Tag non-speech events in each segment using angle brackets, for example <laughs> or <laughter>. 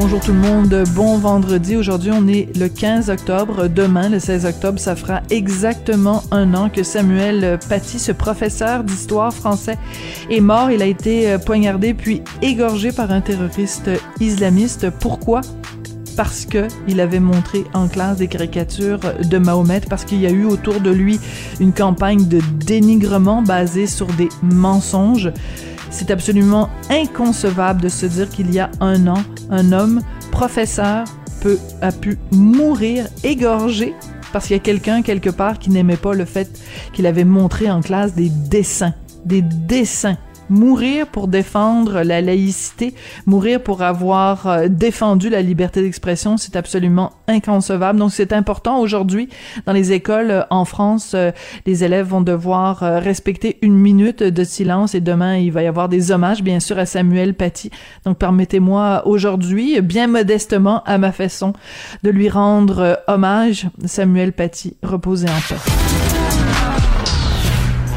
Bonjour tout le monde, bon vendredi. Aujourd'hui, on est le 15 octobre. Demain, le 16 octobre, ça fera exactement un an que Samuel Paty, ce professeur d'histoire français, est mort. Il a été poignardé puis égorgé par un terroriste islamiste. Pourquoi? parce que il avait montré en classe des caricatures de Mahomet, parce qu'il y a eu autour de lui une campagne de dénigrement basée sur des mensonges. C'est absolument inconcevable de se dire qu'il y a un an, un homme professeur a pu mourir égorgé parce qu'il y a quelqu'un quelque part qui n'aimait pas le fait qu'il avait montré en classe des dessins, des dessins mourir pour défendre la laïcité, mourir pour avoir euh, défendu la liberté d'expression, c'est absolument inconcevable. Donc c'est important aujourd'hui dans les écoles euh, en France, euh, les élèves vont devoir respecter une minute de silence et demain il va y avoir des hommages bien sûr à Samuel Paty. Donc permettez-moi aujourd'hui, bien modestement à ma façon, de lui rendre hommage. Samuel Paty, reposez en paix.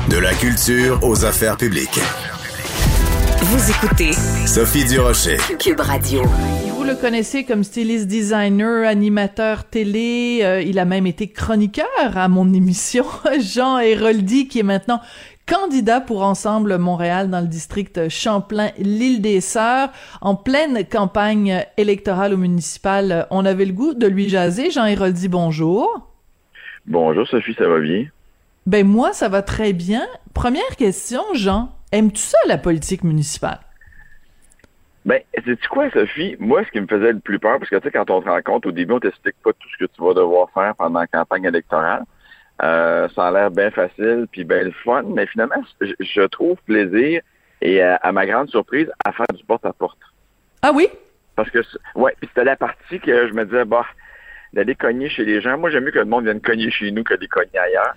De la culture aux affaires publiques. Vous écoutez Sophie Durocher. Cube Radio. Vous le connaissez comme styliste designer, animateur télé. Euh, il a même été chroniqueur à mon émission. <laughs> Jean Héroldi, qui est maintenant candidat pour Ensemble Montréal dans le district Champlain-L'Île des Sœurs. En pleine campagne électorale au municipal, on avait le goût de lui jaser. Jean Héroldi, bonjour. Bonjour Sophie, ça va bien? Ben moi, ça va très bien. Première question, Jean. Aimes-tu ça, la politique municipale? Ben, sais-tu quoi, Sophie? Moi, ce qui me faisait le plus peur, parce que tu sais, quand on te rencontre, au début, on t'explique pas tout ce que tu vas devoir faire pendant la campagne électorale. Euh, ça a l'air bien facile, puis bien le fun, mais finalement, je, trouve plaisir, et à, ma grande surprise, à faire du porte-à-porte. Ah oui? Parce que, ouais, puis c'était la partie que je me disais, bah, d'aller cogner chez les gens. Moi, j'aime mieux que le monde vienne cogner chez nous que de cogner ailleurs.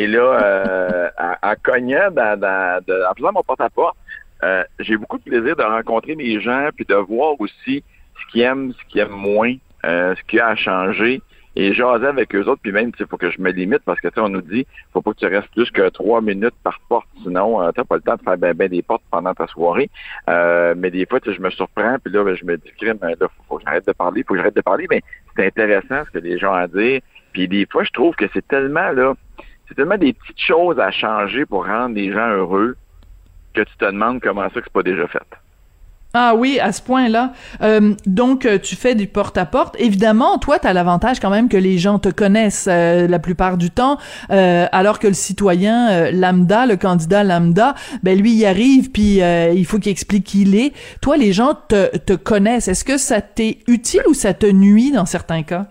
Et là, euh, en, cognant, dans, dans, en faisant mon porte-à-porte, euh, j'ai beaucoup de plaisir de rencontrer les gens puis de voir aussi ce qu'ils aiment, ce qu'ils aiment moins, euh, ce qu'il y a à changer. Et jaser avec eux autres, puis même, il faut que je me limite parce que tu on nous dit faut pas que tu restes plus que trois minutes par porte, sinon euh, tu n'as pas le temps de faire ben, ben des portes pendant ta soirée. Euh, mais des fois, je me surprends, puis là, ben, je me dis, là, faut, faut que j'arrête de parler, faut que j'arrête de parler, mais c'est intéressant ce que les gens ont à dire. Puis des fois, je trouve que c'est tellement là c'est tellement des petites choses à changer pour rendre les gens heureux que tu te demandes comment ça que c'est pas déjà fait. Ah oui, à ce point-là. Euh, donc, euh, tu fais du porte-à-porte. Évidemment, toi, tu as l'avantage quand même que les gens te connaissent euh, la plupart du temps, alors que le citoyen lambda, le candidat lambda, ben lui, il arrive, puis il faut qu'il explique qui il est. Toi, les gens te, te connaissent. Est-ce que ça t'est utile ou ça te nuit dans certains cas?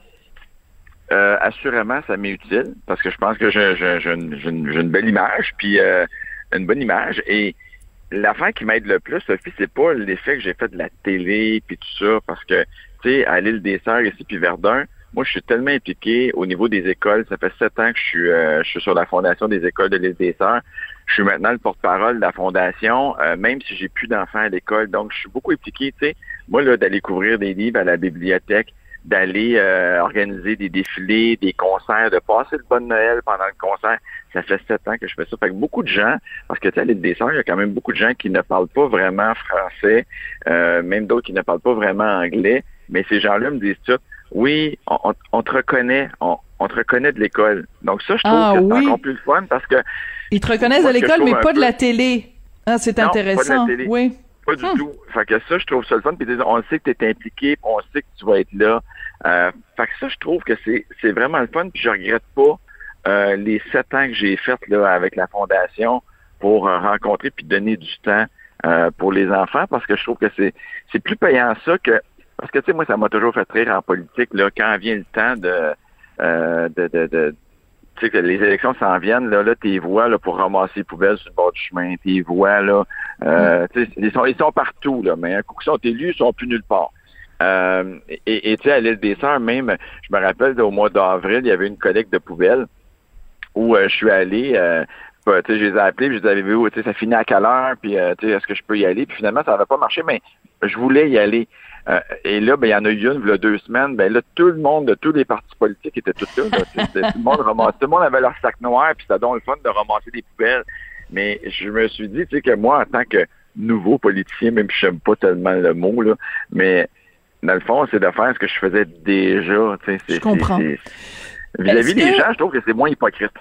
Euh, assurément, ça m'est utile parce que je pense que j'ai une, belle image, puis euh, une bonne image. Et l'affaire qui m'aide le plus, Sophie, c'est pas l'effet que j'ai fait de la télé puis tout ça, parce que, tu sais, à l'île des Sœurs ici, puis Verdun, moi, je suis tellement impliqué au niveau des écoles. Ça fait sept ans que je suis, euh, je suis sur la fondation des écoles de l'île des Sœurs. Je suis maintenant le porte-parole de la fondation, même si j'ai plus d'enfants à l'école. Donc, je suis beaucoup impliqué, tu sais. Moi, là, d'aller couvrir des livres à la bibliothèque, d'aller euh, organiser des défilés, des concerts, de passer le bon Noël pendant le concert. Ça fait sept ans que je fais ça. Fait que beaucoup de gens, parce que tu sais, à l'île des Sœurs, il y a quand même beaucoup de gens qui ne parlent pas vraiment français, euh, même d'autres qui ne parlent pas vraiment anglais. Mais ces gens-là me disent tout. Oui, on, te reconnaît, on, te reconnaît de l'école. Donc ça, je trouve ah que c'est encore plus fun parce que ils te reconnaissent de l'école, mais pas de la télé. Ah, c'est intéressant. Oui. Pas du hmm. tout. Fait que ça, je trouve ça le fun. Puis on sait que tu es impliqué, on sait que tu vas être là. Euh, fait que ça, je trouve que c'est, vraiment le fun. Puis je regrette pas euh, les sept ans que j'ai fait là avec la fondation pour euh, rencontrer puis donner du temps pour les enfants parce que je trouve que c'est, plus payant ça que parce que tu sais moi ça m'a toujours fait rire en politique là quand vient le temps de de, de, de tu sais que les élections s'en viennent, là, là, tes voix là, pour ramasser les poubelles sur le bord du chemin, tes voix, là, euh, mm. ils sont, ils sont partout, là, mais un coup qu'ils sont élus, ils sont plus nulle part. Euh, et tu sais, à l'île des Sœurs, même, je me rappelle, au mois d'avril, il y avait une collecte de poubelles où euh, je suis allé, tu sais, je les ai appelés, je les avais sais, ça finit à quelle heure, puis euh, est-ce que je peux y aller? Puis finalement, ça n'avait pas marché, mais je voulais y aller. Euh, et là, ben, il y en a eu une, il y a deux semaines, ben là, tout le monde de tous les partis politiques étaient tout là. tout, le monde tout le monde avait leur sac noir, puis c'était donc le fun de ramasser des poubelles. Mais je me suis dit, tu sais, que moi, en tant que nouveau politicien, même si j'aime pas tellement le mot, là, mais dans le fond, c'est de faire ce que je faisais déjà. Tu sais, je comprends. Vis-à-vis des gens, je trouve que c'est moins hypocrite.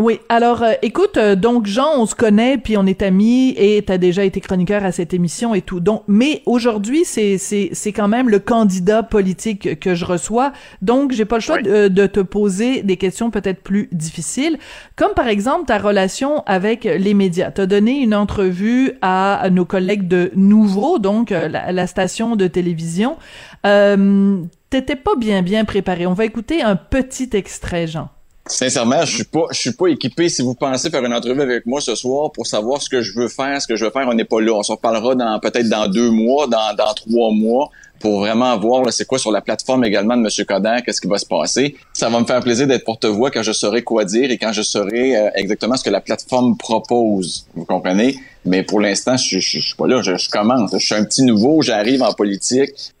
Oui, alors euh, écoute, euh, donc Jean, on se connaît, puis on est amis, et t'as déjà été chroniqueur à cette émission et tout. Donc, mais aujourd'hui, c'est c'est c'est quand même le candidat politique que je reçois. Donc, j'ai pas le choix de, de, te poser des questions peut-être plus difficiles, comme par exemple ta relation avec les médias. T'as donné une entrevue à, nos collègues de Nouveau, donc euh, la, la, station de télévision. Euh, T'étais pas bien bien préparé. On va écouter un petit extrait, Jean. Sincèrement, je suis pas, je suis pas équipé. Si vous pensez faire une entrevue avec moi ce soir pour savoir ce que je veux faire, ce que je veux faire, on n'est pas là. On s'en reparlera dans peut-être dans deux mois, dans, dans trois mois, pour vraiment voir c'est quoi sur la plateforme également de M. Coder, qu'est-ce qui va se passer. Ça va me faire plaisir d'être porte-voix quand je saurai quoi dire et quand je saurai euh, exactement ce que la plateforme propose. Vous comprenez? Mais pour l'instant, je, je, je, suis pas là. Je, je commence. Je suis un petit nouveau. J'arrive en politique.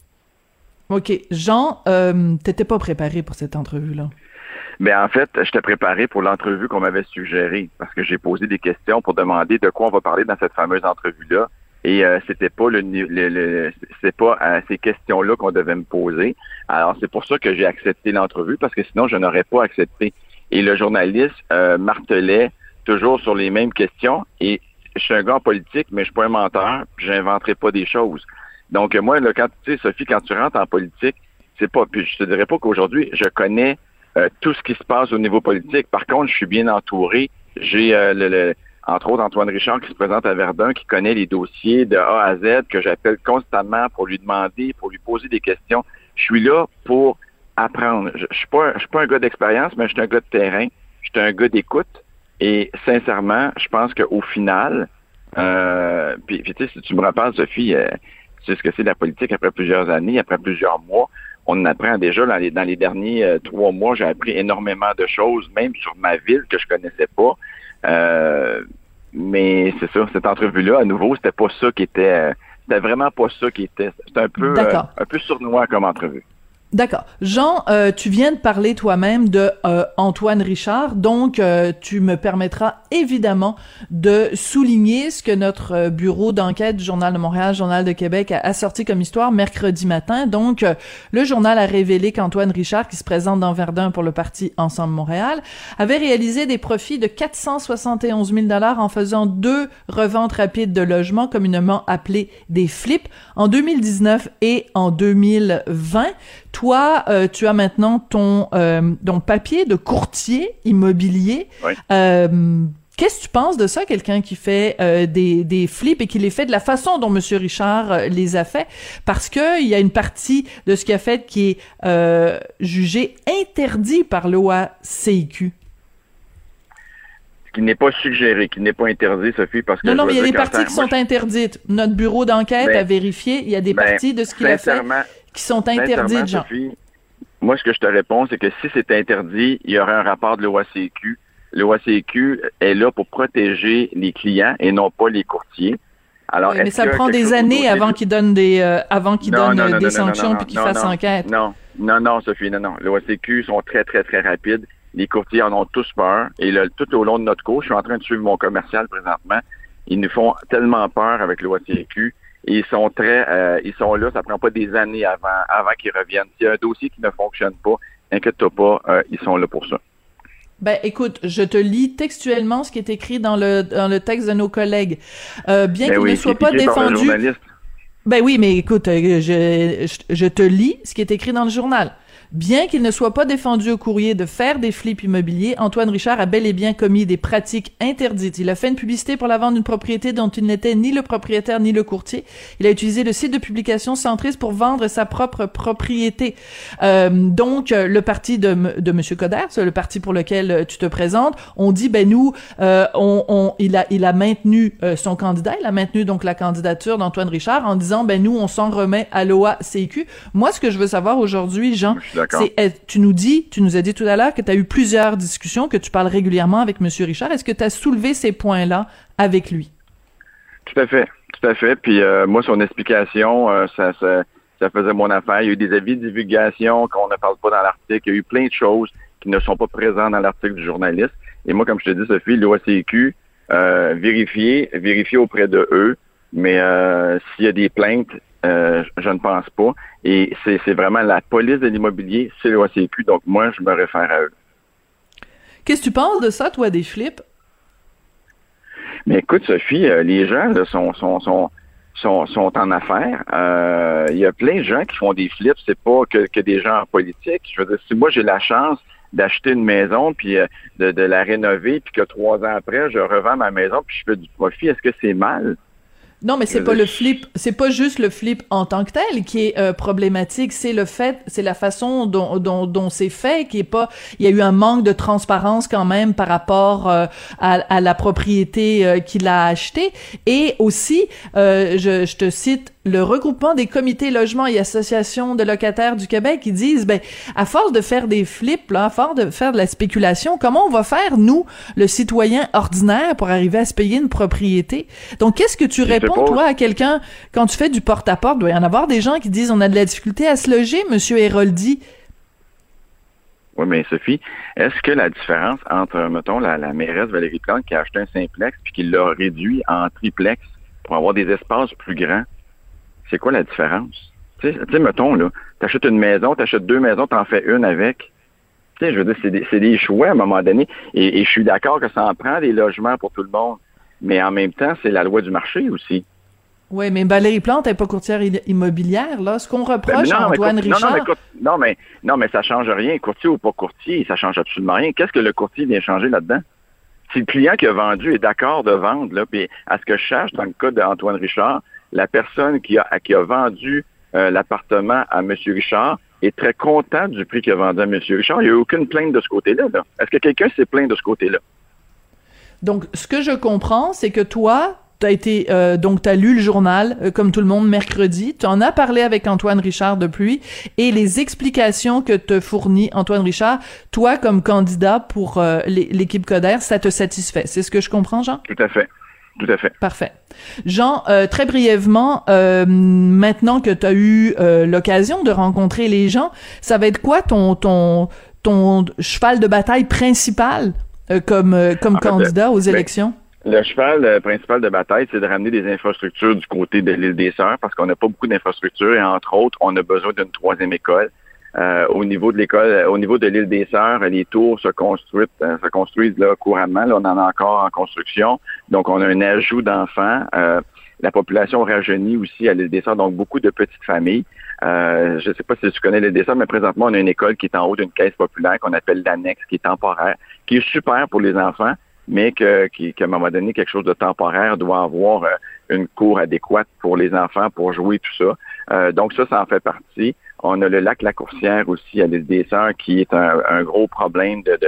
OK. Jean, euh, t'étais pas préparé pour cette entrevue-là? Mais en fait, j'étais préparé pour l'entrevue qu'on m'avait suggérée parce que j'ai posé des questions pour demander de quoi on va parler dans cette fameuse entrevue-là. Et euh, c'était pas le, le, c'est pas euh, ces questions-là qu'on devait me poser. Alors c'est pour ça que j'ai accepté l'entrevue parce que sinon je n'aurais pas accepté. Et le journaliste euh, martelait toujours sur les mêmes questions. Et je suis un gars en politique, mais je suis pas un menteur. J'inventerai pas des choses. Donc moi, là, quand tu sais, Sophie, quand tu rentres en politique, c'est pas. Puis je te dirais pas qu'aujourd'hui je connais euh, tout ce qui se passe au niveau politique. Par contre, je suis bien entouré. J'ai euh, le, entre autres Antoine Richard qui se présente à Verdun, qui connaît les dossiers de A à Z, que j'appelle constamment pour lui demander, pour lui poser des questions. Je suis là pour apprendre. Je, je suis pas, un gars d'expérience, mais je suis un gars de terrain. Je suis un gars d'écoute. Et sincèrement, je pense qu'au final, euh, puis, tu sais, si tu me rappelles, Sophie, tu sais ce que c'est la politique après plusieurs années, après plusieurs mois on apprend déjà dans les, dans les derniers euh, trois mois, j'ai appris énormément de choses, même sur ma ville que je connaissais pas. Euh, mais c'est ça, cette entrevue-là, à nouveau, c'était pas ça qui était, euh, c'était vraiment pas ça qui était, c'était un peu, un peu sournois comme entrevue. D'accord. Jean, euh, tu viens de parler toi-même de euh, Antoine Richard, donc euh, tu me permettras évidemment de souligner ce que notre bureau d'enquête du Journal de Montréal, Journal de Québec a, sorti comme histoire mercredi matin. Donc, le journal a révélé qu'Antoine Richard, qui se présente dans Verdun pour le parti Ensemble Montréal, avait réalisé des profits de 471 000 dollars en faisant deux reventes rapides de logements, communément appelées des flips, en 2019 et en 2020. Toi, euh, tu as maintenant ton, euh, ton papier de courtier immobilier. Euh, qu'est-ce que tu penses de ça, quelqu'un qui fait euh, des, des flips et qui les fait de la façon dont M. Richard euh, les a fait? Parce que il y a une partie de ce qu'il a fait qui est euh, jugé interdit par l'OACIQ. Qui n'est pas suggéré, qui n'est pas interdit, Sophie, parce que... Non, non, mais il y a des parties qui sont interdites. Notre bureau d'enquête ben, a vérifié, il y a des ben, parties de ce qu'il a fait qui sont interdits, Jean. moi, ce que je te réponds, c'est que si c'est interdit, il y aurait un rapport de l'OACQ. L'OACQ est là pour protéger les clients et non pas les courtiers. Alors, oui, mais ça prend des années avant qu'ils donnent des euh, avant qu'ils donnent non, non, des non, sanctions puis qu'ils fassent enquête. Non, non, non, Sophie, non, non. L'OACQ sont très, très, très rapides. Les courtiers en ont tous peur. Et là, tout au long de notre cours, je suis en train de suivre mon commercial présentement. Ils nous font tellement peur avec l'OACQ ils sont très, euh, ils sont là. Ça prend pas des années avant, avant qu'ils reviennent. S'il y a un dossier qui ne fonctionne pas, inquiète-toi pas, euh, ils sont là pour ça. Ben, écoute, je te lis textuellement ce qui est écrit dans le dans le texte de nos collègues. Euh, bien ben qu'il ne soit pas défendu. Ben oui, mais écoute, je, je, je te lis ce qui est écrit dans le journal. Bien qu'il ne soit pas défendu au courrier de faire des flips immobiliers, Antoine Richard a bel et bien commis des pratiques interdites. Il a fait une publicité pour la vente d'une propriété dont il n'était ni le propriétaire ni le courtier. Il a utilisé le site de publication centriste pour vendre sa propre propriété. Euh, donc, le parti de, de M. Coder, le parti pour lequel tu te présentes, on dit, ben nous, euh, on, on, il, a, il a maintenu euh, son candidat, il a maintenu donc la candidature d'Antoine Richard en disant, ben nous, on s'en remet à l'OA-CQ. Moi, ce que je veux savoir aujourd'hui, Jean, d'accord. tu nous dis, tu nous as dit tout à l'heure que tu as eu plusieurs discussions, que tu parles régulièrement avec Monsieur Richard. Est-ce que tu as soulevé ces points-là avec lui? Tout à fait, tout à fait. Puis euh, moi, son explication, euh, ça, ça, ça faisait mon affaire. Il y a eu des avis de divulgation qu'on ne parle pas dans l'article. Il y a eu plein de choses qui ne sont pas présentes dans l'article du journaliste. Et moi, comme je te dis, Sophie, l'OACQ, euh, vérifier, vérifier auprès de eux. Mais euh, s'il y a des plaintes, euh, je ne pense pas. Et c'est vraiment la police de l'immobilier, c'est l'OACQ. Donc moi, je me réfère à eux. Qu'est-ce que tu penses de ça, toi, des flips? Mais écoute, Sophie, euh, les gens là, sont, sont, sont, sont, sont en affaires. Euh, Il y a plein de gens qui font des flips. C'est pas que, que des gens en politique. Je veux dire, si moi j'ai la chance d'acheter une maison puis euh, de, de la rénover puis que trois ans après je revends ma maison puis je fais du profit, est-ce que c'est mal? Non, mais c'est Je pas le flip, c'est pas juste le flip en tant que tel qui est euh, problématique, c'est le fait, c'est la façon dont, dont, dont c'est fait qui est pas. Il y a eu un manque de transparence quand même par rapport euh, à, à la propriété euh, qu'il a achetée et aussi, euh, je, je te cite le regroupement des comités logements et associations de locataires du Québec qui disent ben à force de faire des flips là, à force de faire de la spéculation, comment on va faire nous le citoyen ordinaire pour arriver à se payer une propriété? Donc qu'est-ce que tu Je réponds toi à quelqu'un quand tu fais du porte-à-porte, il doit y en avoir des gens qui disent on a de la difficulté à se loger monsieur Héroldi? Oui, mais Sophie, est-ce que la différence entre, mettons, la, la mairesse Valérie Plante qui a acheté un simplex puis qui l'a réduit en triplex pour avoir des espaces plus grands, c'est quoi la différence? Tu sais, mettons, là, t'achètes une maison, t'achètes deux maisons, t'en fais une avec. Tu sais, je veux dire, c'est des, c'est des choix à un moment donné. Et, et je suis d'accord que ça en prend des logements pour tout le monde. Mais en même temps, c'est la loi du marché aussi. Oui, mais Valérie Plante n'est pas courtière immobilière là, ce qu'on Ben, reproche à Antoine Richard. non, mais, cour- non, mais, non, mais ça change rien. Courtier ou pas courtier, ça change absolument rien. Qu'est-ce que le courtier vient changer là-dedans? Si le client qui a vendu est d'accord de vendre, là, puis à ce que je cherche dans le cas d'Antoine Richard, la personne qui a, qui a vendu euh, l'appartement à M. Richard est très content du prix qu'il a vendu à M. Richard. Il n'y a eu aucune plainte de ce côté-là. là. Est-ce que quelqu'un s'est plaint de ce côté-là? Donc, ce que je comprends, c'est que toi, t'as été, euh, donc t'as lu le journal, euh, comme tout le monde, mercredi. Tu en as parlé avec Antoine Richard depuis, et les explications que te fournit Antoine Richard, toi, comme candidat pour euh, l'é- l'équipe Coder, ça te satisfait. C'est ce que je comprends, Jean? Tout à fait. Tout à fait. Parfait. Jean, euh, très brièvement, euh, maintenant que tu as eu euh, l'occasion de rencontrer les gens, ça va être quoi ton ton ton cheval de bataille principal comme comme En fait, candidat aux ben, élections? Le cheval principal de bataille, c'est de ramener des infrastructures du côté de l'île des Sœurs parce qu'on n'a pas beaucoup d'infrastructures et entre autres, on a besoin d'une troisième école. Euh, au niveau de l'école, euh, au niveau de l'île des Sœurs, les tours se construisent, euh, se construisent là, couramment. Là, on en a encore en construction. Donc, on a un ajout d'enfants. Euh, la population rajeunit aussi à l'île des Sœurs, donc beaucoup de petites familles. Euh, je ne sais pas si tu connais l'île des Sœurs, mais présentement, on a une école qui est en haut d'une caisse populaire qu'on appelle l'annexe, qui est temporaire, qui est super pour les enfants, mais que, qui, qu'à un moment donné, quelque chose de temporaire doit avoir euh, une cour adéquate pour les enfants, pour jouer, tout ça. Euh, donc ça, ça en fait partie. On a le lac La Coursière aussi à l'île des Sœurs, qui est un, gros problème de,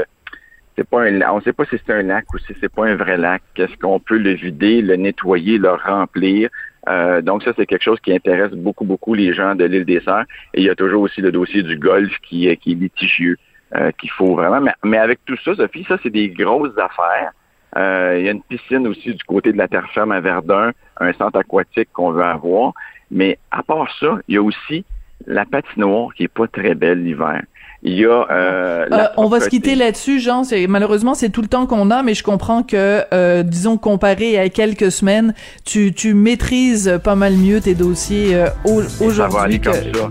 c'est pas un on sait pas si c'est un lac ou si c'est pas un vrai lac. Est-ce qu'on peut le vider, le nettoyer, le remplir? Euh, donc ça, c'est quelque chose qui intéresse beaucoup, beaucoup les gens de l'île des Sœurs. Et il y a toujours aussi le dossier du golf qui, est- litigieux, euh, qu'il faut vraiment. Mais, mais avec tout ça, Sophie, ça, c'est des grosses affaires. Euh, il y a une piscine aussi du côté de la terre ferme à Verdun, un centre aquatique qu'on veut avoir. Mais à part ça, il y a aussi la patinoire qui est pas très belle l'hiver. Il y a euh, Euh, on va se quitter là-dessus, Jean. C'est, malheureusement, c'est tout le temps qu'on a, mais je comprends que, euh, disons, comparé à quelques semaines, tu, tu maîtrises pas mal mieux tes dossiers euh, aujourd'hui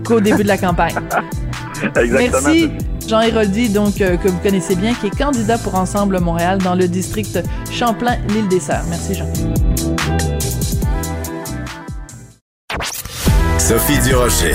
qu'au début de la campagne. <laughs> Exactement. Merci, Jean Héroldi, donc, euh, que vous connaissez bien, qui est candidat pour Ensemble Montréal dans le district Champlain-L'Île des Sœurs. Merci, Jean. Sophie Durocher.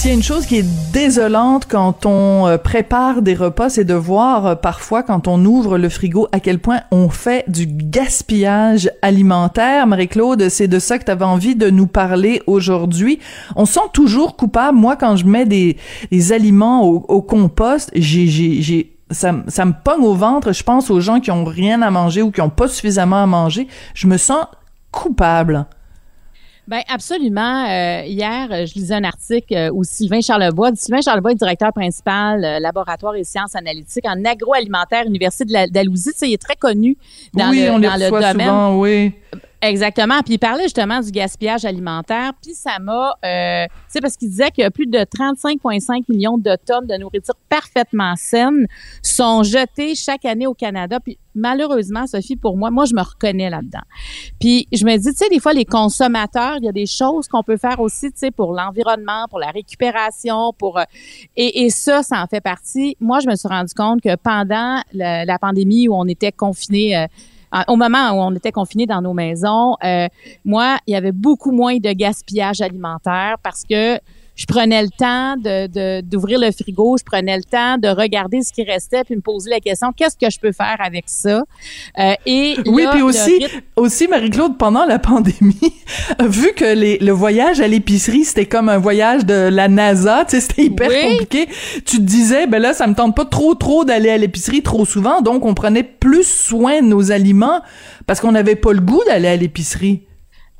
S'il y a une chose qui est désolante quand on euh, prépare des repas, c'est de voir euh, parfois quand on ouvre le frigo à quel point on fait du gaspillage alimentaire. Marie-Claude, c'est de ça que tu avais envie de nous parler aujourd'hui. On sent toujours coupable. Moi, quand je mets des, des aliments au, compost, j'ai, j'ai, j'ai ça, ça me pogne au ventre. Je pense aux gens qui ont rien à manger ou qui ont pas suffisamment à manger. Je me sens coupable. Ben absolument. Euh, hier, je lisais un article euh, où Sylvain Charlebois, Sylvain Charlebois est directeur principal euh, laboratoire et sciences analytiques en agroalimentaire Université de la Dalhousie. Tu sais, il est très connu dans oui, le, on dans le domaine. souvent, oui. Exactement. Puis il parlait justement du gaspillage alimentaire. Puis ça m'a, euh, tu sais, parce qu'il disait qu'il y a plus de 35,5 millions de tonnes de nourriture parfaitement saine sont jetées chaque année au Canada. Puis malheureusement, Sophie, pour moi, moi je me reconnais là-dedans. Puis je me dis, tu sais, des fois les consommateurs, il y a des choses qu'on peut faire aussi, tu sais, pour l'environnement, pour la récupération, pour euh, et, ça, ça en fait partie. Moi, je me suis rendu compte que pendant la, la pandémie où on était confinés euh, au moment où on était confinés dans nos maisons, euh, moi, il y avait beaucoup moins de gaspillage alimentaire parce que je prenais le temps de, d'ouvrir le frigo, je prenais le temps de regarder ce qui restait puis me poser la question qu'est-ce que je peux faire avec ça? Euh, et Oui, là, puis aussi, rythme- aussi Marie-Claude, pendant la pandémie, <laughs> vu que les, le voyage à l'épicerie, c'était comme un voyage de la NASA, tu sais, c'était hyper Oui. compliqué, tu te disais, ben là, ça me tente pas trop, trop d'aller à l'épicerie trop souvent, donc on prenait plus soin de nos aliments parce qu'on n'avait pas le goût d'aller à l'épicerie.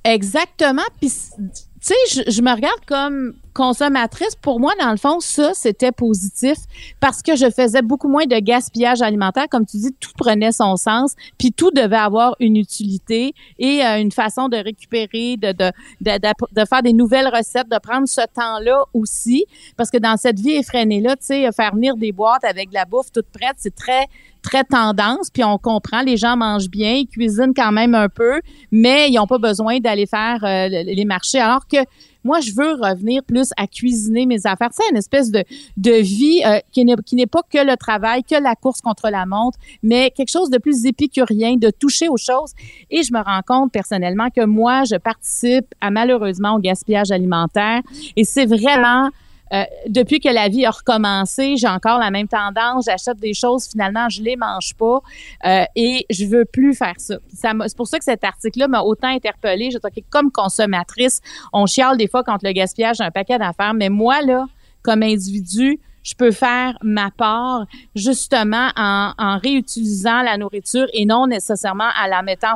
Exactement. Puis, tu sais, je, je me regarde comme consommatrice. Pour moi, dans le fond, ça, c'était positif parce que je faisais beaucoup moins de gaspillage alimentaire. Comme tu dis, tout prenait son sens, puis tout devait avoir une utilité et euh, une façon de récupérer, de, de, de, faire des nouvelles recettes, de prendre ce temps-là aussi. Parce que dans cette vie effrénée-là, tu sais, faire venir des boîtes avec de la bouffe toute prête, c'est très très tendance, puis on comprend, les gens mangent bien, ils cuisinent quand même un peu, mais ils n'ont pas besoin d'aller faire euh, les marchés. Alors que moi, je veux revenir plus à cuisiner mes affaires. C'est une espèce de, de vie euh, qui n'est pas que le travail, que la course contre la montre, mais quelque chose de plus épicurien, de toucher aux choses. Et je me rends compte personnellement que moi, je participe à malheureusement au gaspillage alimentaire. Et c'est vraiment euh, depuis que la vie a recommencé, j'ai encore la même tendance. J'achète des choses, finalement, je les mange pas euh, et je veux plus faire ça. ça c'est pour ça que cet article-là m'a autant interpellée. Je OK, comme consommatrice, on chiale des fois contre le gaspillage un paquet d'affaires, mais moi, là, comme individu, je peux faire ma part justement en, en réutilisant la nourriture et non nécessairement à la mettant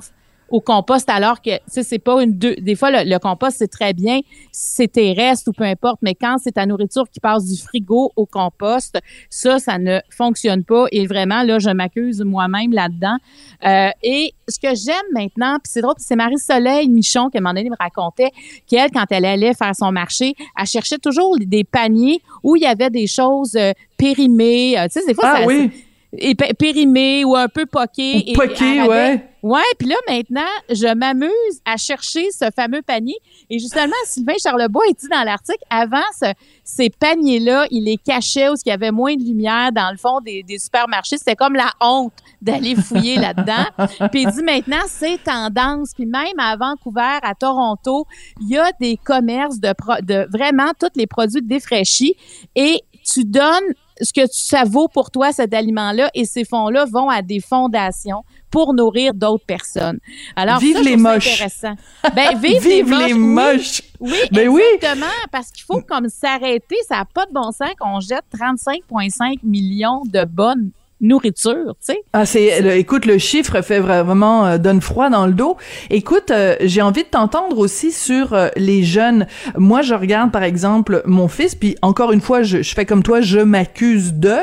au compost alors que tu sais c'est pas une deux des fois le, le compost c'est très bien c'est tes restes ou peu importe mais quand c'est ta nourriture qui passe du frigo au compost ça ça ne fonctionne pas et vraiment là je m'accuse moi-même là-dedans. Euh, et ce que j'aime maintenant puis c'est drôle c'est Marie Soleil Michon qui à un moment donné me racontait qu'elle quand elle allait faire son marché elle cherchait toujours des paniers où il y avait des choses euh, périmées. Euh, tu sais des fois Ah ça- oui, et pé- périmées ou un peu poquées ou poqué, et ouais. Ouais, puis là maintenant, je m'amuse à chercher ce fameux panier. Et justement, <laughs> Sylvain Charlebois il dit dans l'article, avant ce- ces paniers-là, il les cachait où il y avait moins de lumière dans le fond des, des supermarchés. C'était comme la honte d'aller fouiller là-dedans. <laughs> Puis il dit maintenant, c'est tendance. Puis même à Vancouver, à Toronto, il y a des commerces de, pro- de vraiment tous les produits défraîchis et tu donnes ce que ça vaut pour toi, cet aliment-là, et ces fonds-là vont à des fondations pour nourrir d'autres personnes. Alors, Vive ça, les moches. intéressant. Ben, vive, <laughs> Vive les moches. les oui. moches. Oui, Ben oui. exactement, parce qu'il faut comme s'arrêter. Ça n'a pas de bon sens qu'on jette 35,5 millions de bonnes nourritures, tu sais. Ah, c'est, écoute, le chiffre fait vraiment euh, donne froid dans le dos. Écoute, euh, j'ai envie de t'entendre aussi sur euh, les jeunes. Moi, je regarde par exemple mon fils, puis encore une fois, je, fais comme toi, je m'accuse de,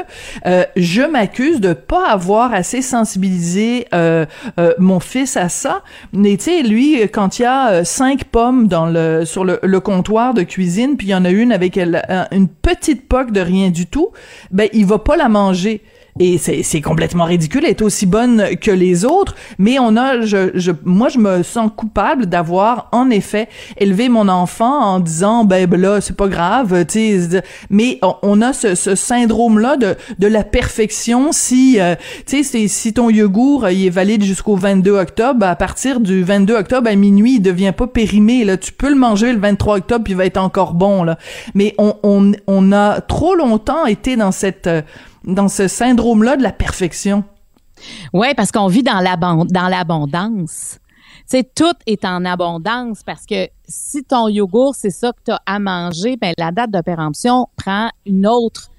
je m'accuse de pas avoir assez sensibilisé mon fils à ça. Mais tu sais, lui, quand il y a cinq pommes dans le sur le, le comptoir de cuisine, puis il y en a une avec elle- un- une petite poque de rien du tout, ben il va pas la manger. Et c'est complètement ridicule, elle est aussi bonne que les autres, mais on a, je, je, moi, je me sens coupable d'avoir, en effet, élevé mon enfant en disant, ben, ben là, c'est pas grave, tu mais on a ce, ce syndrome-là de, de la perfection. Si, euh, tu sais, si ton yogourt, il est valide jusqu'au 22 octobre, à partir du 22 octobre à minuit, il devient pas périmé, là. Tu peux le manger le 23 octobre, puis il va être encore bon, là. Mais on, on, on a trop longtemps été dans cette, euh, dans ce syndrome-là de la perfection. Oui, parce qu'on vit dans l'abondance. Tout est en abondance parce que si ton yogourt, c'est ça que tu as à manger, ben la date de péremption prend une autre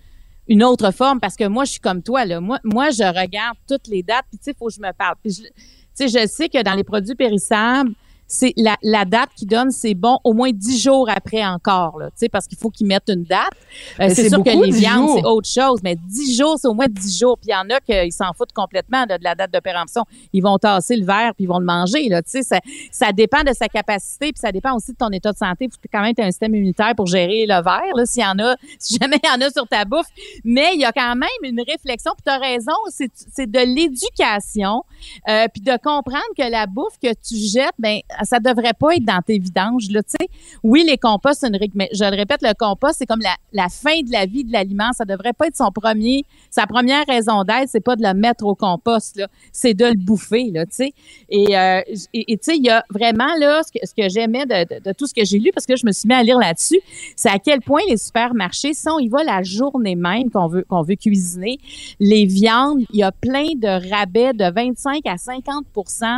forme parce que moi je suis comme toi là. Moi je regarde toutes les dates puis tu faut que je me parle. Je sais que dans les produits périssables, c'est la, la, date qui donne, c'est bon au moins dix jours après encore, là, parce qu'il faut qu'ils mettent une date. Euh, c'est sûr que les viandes, c'est autre chose, mais dix jours, c'est au moins dix jours. Puis il y en a qui s'en foutent complètement de, la date de péremption. Ils vont tasser le verre puis ils vont le manger. Là, ça, ça dépend de sa capacité, puis ça dépend aussi de ton état de santé. Il faut quand même un système immunitaire pour gérer le verre, s'il y en a, <laughs> si jamais il y en a sur ta bouffe. Mais il y a quand même une réflexion, puis tu as raison, c'est de l'éducation, euh, puis de comprendre que la bouffe que tu jettes, ben ça devrait pas être dans tes vidanges. Là, sais. oui, les composts, c'est une mais je le répète, le compost, c'est comme la, la, fin de la vie de l'aliment. Ça devrait pas être son premier, sa première raison d'être, c'est pas de le mettre au compost, là, c'est de le bouffer. Là, sais. Et euh, tu sais, il y a vraiment là ce que, ce que j'aimais de, de, tout ce que j'ai lu, parce que je me suis mis à lire là-dessus, c'est à quel point les supermarchés, si on y va la journée même qu'on veut qu'on veut cuisiner, les viandes, il y a plein de rabais de 25 à 50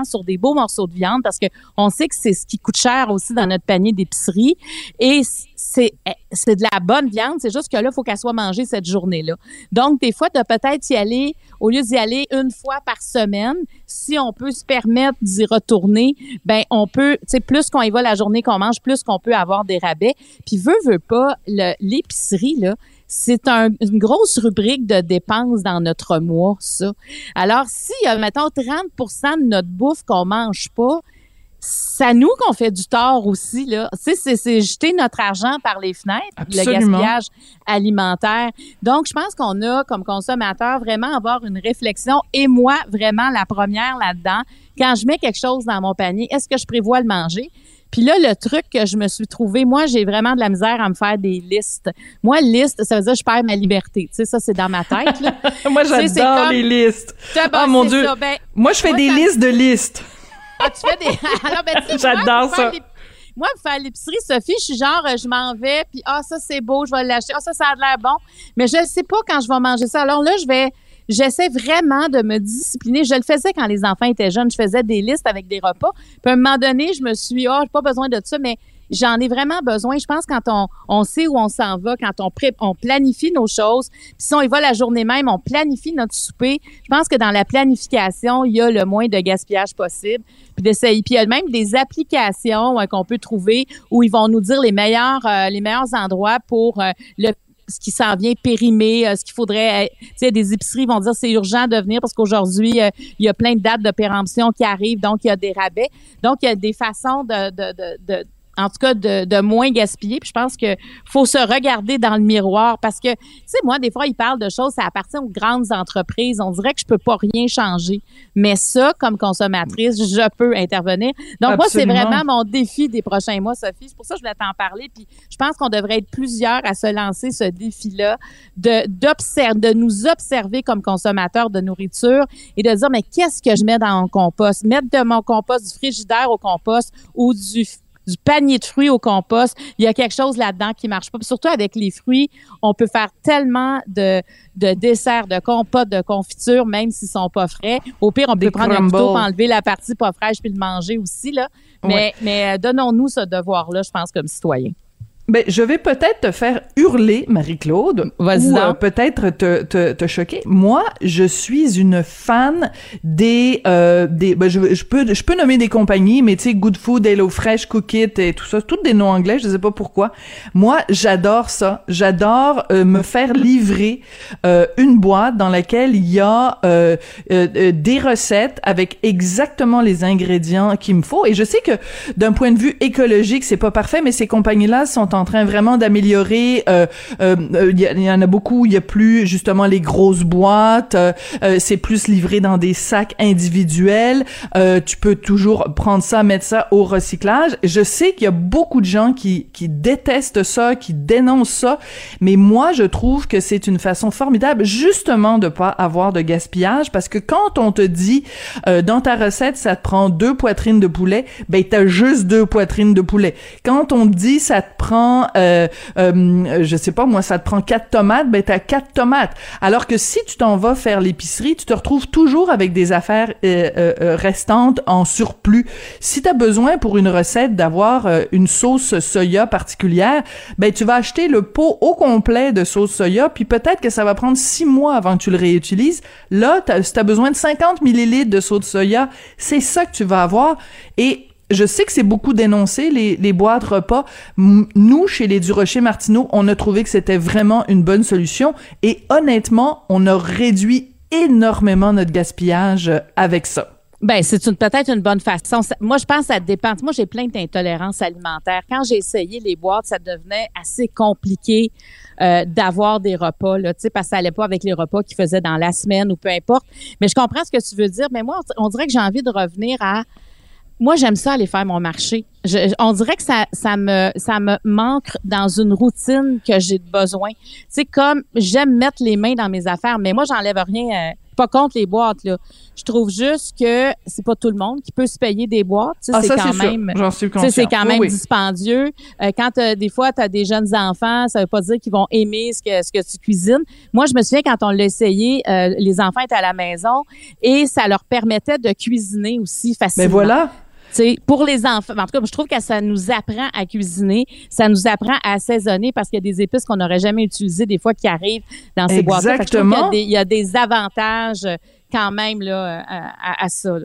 sur des beaux morceaux de viande parce que on sait que c'est ce qui coûte cher aussi dans notre panier d'épicerie. Et c'est c'est de la bonne viande, c'est juste que là, il faut qu'elle soit mangée cette journée-là. Donc, des fois, de peut-être y aller, au lieu d'y aller une fois par semaine, si on peut se permettre d'y retourner, ben on peut, tu sais, plus qu'on y va la journée qu'on mange, plus qu'on peut avoir des rabais. Puis, veut, veut pas, l'épicerie, là, c'est une grosse rubrique de dépenses dans notre mois, ça. Alors, si, mettons, 30% de notre bouffe qu'on mange pas, c'est à nous qu'on fait du tort aussi là. C'est c'est jeter notre argent par les fenêtres, le gaspillage alimentaire. Donc je pense qu'on a comme consommateur vraiment avoir une réflexion et moi vraiment la première là-dedans. Quand je mets quelque chose dans mon panier, est-ce que je prévois le manger? Puis là, le truc que je me suis trouvé, moi, j'ai vraiment de la misère à me faire des listes. Moi, liste, ça veut dire que je perds ma liberté. Tu sais, ça, c'est dans ma tête. Là. <laughs> moi, j'adore les listes. oh mon Dieu. Ben, moi, je fais des listes de listes. Ah, tu fais des. <laughs> Alors, ben, J'adore ça. Moi, pour faire l'épicerie, Sophie, je suis genre, euh, je m'en vais, puis ah, ça, c'est beau, je vais l'acheter. Ah, ça, ça a l'air bon. Mais je ne sais pas quand je vais manger ça. Alors là, je vais. J'essaie vraiment de me discipliner. Je le faisais quand les enfants étaient jeunes. Je faisais des listes avec des repas. Puis à un moment donné, je me suis, ah, oh, j'ai pas besoin de ça, mais j'en ai vraiment besoin. Je pense quand on, on sait où on s'en va, quand on, pré, on planifie nos choses, puis si on y va la journée même, on planifie notre souper. Je pense que dans la planification, il y a le moins de gaspillage possible. Puis d'essayer. Puis il y a même des applications qu'on peut trouver où ils vont nous dire les meilleurs, euh, les meilleurs endroits pour euh, le ce qui s'en vient périmé, euh, ce qu'il faudrait, tu sais, des épiceries vont dire c'est urgent de venir parce qu'aujourd'hui, il y a plein de dates de péremption qui arrivent, donc il y a des rabais. Donc, il y a des façons de, en tout cas de, de moins gaspiller. Puis je pense que faut se regarder dans le miroir parce que, tu sais, moi, des fois, ils parlent de choses, ça appartient aux grandes entreprises. On dirait que je peux pas rien changer. Mais ça, comme consommatrice, je peux intervenir. Donc, moi, c'est vraiment mon défi des prochains mois, Sophie. C'est pour ça que je voulais t'en parler. Puis je pense qu'on devrait être plusieurs à se lancer ce défi-là de, d'observer, de nous observer comme consommateurs de nourriture et de dire, mais qu'est-ce que je mets dans mon compost? Mettre de mon compost du frigidaire au compost ou du du panier de fruits au compost. Il y a quelque chose là-dedans qui marche pas. surtout avec les fruits, on peut faire tellement de, de desserts, de compotes, de confitures, même s'ils sont pas frais. Au pire, on peut prendre un couteau, enlever la partie pas fraîche puis le manger aussi là. Mais, mais euh, donnons-nous ce devoir-là, je pense, comme citoyens. Ben, je vais peut-être te faire hurler, Marie-Claude, ou euh, peut-être te, te, te, choquer. Moi, je suis une fan des euh, des. Ben, je, je, peux je peux nommer des compagnies, mais tu sais, Good Food, Hello Fresh, Cook It et tout ça, toutes des noms anglais. Je sais pas pourquoi. Moi, j'adore ça. J'adore euh, me faire livrer euh, une boîte dans laquelle il y a euh, des recettes avec exactement les ingrédients qu'il me faut. Et je sais que d'un point de vue écologique, c'est pas parfait, mais ces compagnies-là sont en train vraiment d'améliorer. Euh, euh, il y, en a beaucoup. Il y a plus justement les grosses boîtes. c'est plus livré dans des sacs individuels. tu peux toujours prendre ça, mettre ça au recyclage. Je sais qu'il y a beaucoup de gens qui qui détestent ça, qui dénoncent ça, mais moi je trouve que c'est une façon formidable justement de pas avoir de gaspillage parce que quand on te dit dans ta recette ça te prend deux poitrines de poulet, ben t'as juste deux poitrines de poulet. Quand on te dit ça te prend, euh, euh, je sais pas moi, ça te prend quatre tomates, ben t'as quatre tomates. Alors que si tu t'en vas faire l'épicerie, tu te retrouves toujours avec des affaires euh, restantes en surplus. Si t'as besoin pour une recette d'avoir une sauce soya particulière, ben tu vas acheter le pot au complet de sauce soya, puis peut-être que ça va prendre six mois avant que tu le réutilises. Là, as, si t'as besoin de 50 millilitres de sauce soya, c'est ça que tu vas avoir. Et je sais que c'est beaucoup dénoncé, les, boîtes repas. nous, chez les Durocher Martineau, on a trouvé que c'était vraiment une bonne solution. Et honnêtement, on a réduit énormément notre gaspillage avec ça. Ben, c'est peut-être une bonne façon. moi, je pense que ça dépend. Moi, j'ai plein d'intolérances alimentaires. Quand j'ai essayé les boîtes, ça devenait assez compliqué euh, d'avoir des repas, là, parce que ça allait pas avec les repas qu'ils faisaient dans la semaine ou peu importe. Mais je comprends ce que tu veux dire. Mais moi, on dirait que j'ai envie de revenir à moi, j'aime ça aller faire mon marché. on dirait que ça, ça me, ça me manque dans une routine que j'ai besoin. C'est comme j'aime mettre les mains dans mes affaires, mais moi, j'enlève rien. Euh, pas contre les boîtes là. Je trouve juste que c'est pas tout le monde qui peut se payer des boîtes. Ah, c'est quand même, c'est quand même dispendieux. Euh, quand des fois tu as des jeunes enfants, ça veut pas dire qu'ils vont aimer ce que ce que tu cuisines. Moi, je me souviens quand on l'a essayé, euh, les enfants étaient à la maison et ça leur permettait de cuisiner aussi facilement. Mais voilà pour les enfants, en tout cas, je trouve que ça nous apprend à cuisiner, ça nous apprend à assaisonner parce qu'il y a des épices qu'on n'aurait jamais utilisées des fois qui arrivent dans ces boîtes. Exactement. Il, y a des avantages quand même là, à, ça.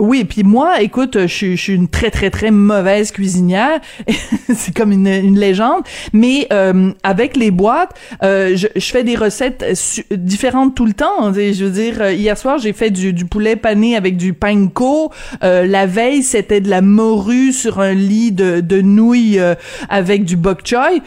Oui, puis moi, écoute, je, suis une très très très mauvaise cuisinière, <laughs> c'est comme une, une, légende. Mais euh, avec les boîtes, euh, je, je, fais des recettes différentes tout le temps. Je veux dire, euh, hier soir j'ai fait du, du, poulet pané avec du panko. Euh, la veille c'était de la morue sur un lit de, de nouilles euh, avec du bok choy.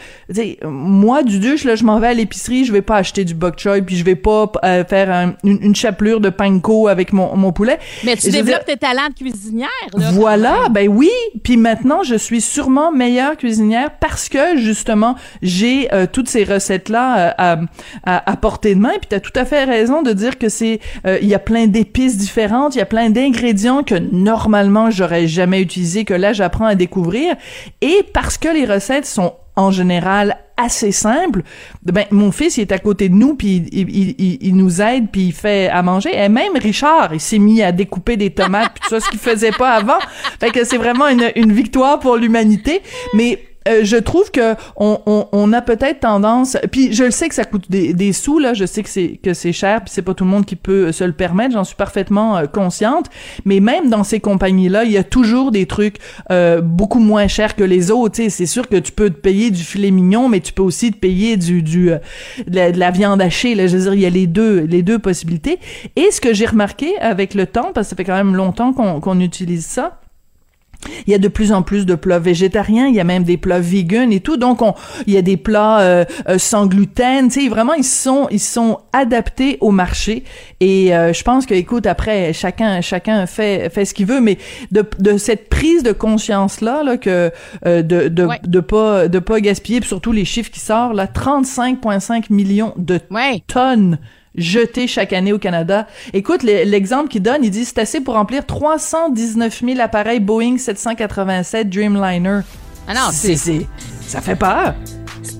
moi du duche là, je m'en vais à l'épicerie, je vais pas acheter du bok choy, puis je vais pas faire une, une, chapelure de panko avec mon, mon poulet. Mais tu développes talent de cuisinière. voilà, ben oui. Puis maintenant, je suis sûrement meilleure cuisinière parce que justement, j'ai euh, toutes ces recettes-là euh, à, à, portée de main. Puis tu as tout à fait raison de dire que c'est, euh, il y a plein d'épices différentes, il y a plein d'ingrédients que normalement j'aurais jamais utilisés, que là j'apprends à découvrir. Et parce que les recettes sont en général assez simple. Ben mon fils il est à côté de nous puis il, il, il, nous aide puis il fait à manger. Et même Richard il s'est mis à découper des tomates puis tout ça ce qu'il faisait pas avant. Fait que c'est vraiment une, une victoire pour l'humanité. Mais euh, je trouve que on, on, on a peut-être tendance puis je le sais que ça coûte des, des sous là je sais que c'est que c'est cher puis c'est pas tout le monde qui peut se le permettre j'en suis parfaitement euh, consciente mais même dans ces compagnies là il y a toujours des trucs euh, beaucoup moins chers que les autres c'est sûr que tu peux te payer du filet mignon mais tu peux aussi te payer du du de la, viande hachée là je veux dire il y a les deux les deux possibilités. Et ce que j'ai remarqué avec le temps parce que ça fait quand même longtemps qu'on qu'on utilise ça il y a de plus en plus de plats végétariens, il y a même des plats vegan et tout. Donc on, il y a des plats euh, euh, sans gluten, tu sais vraiment ils sont ils sont adaptés au marché. Et euh, je pense que écoute après chacun chacun fait fait ce qu'il veut. Mais de, de cette prise de conscience là là que de de, de pas de pas gaspiller puis surtout les chiffres qui sortent là 35.5 millions de tonnes jetés chaque année au Canada. Écoute, l'exemple qu'il donne, il dit c'est assez pour remplir 319 000 appareils Boeing 787 Dreamliner. Ah non, c'est... Ça fait peur.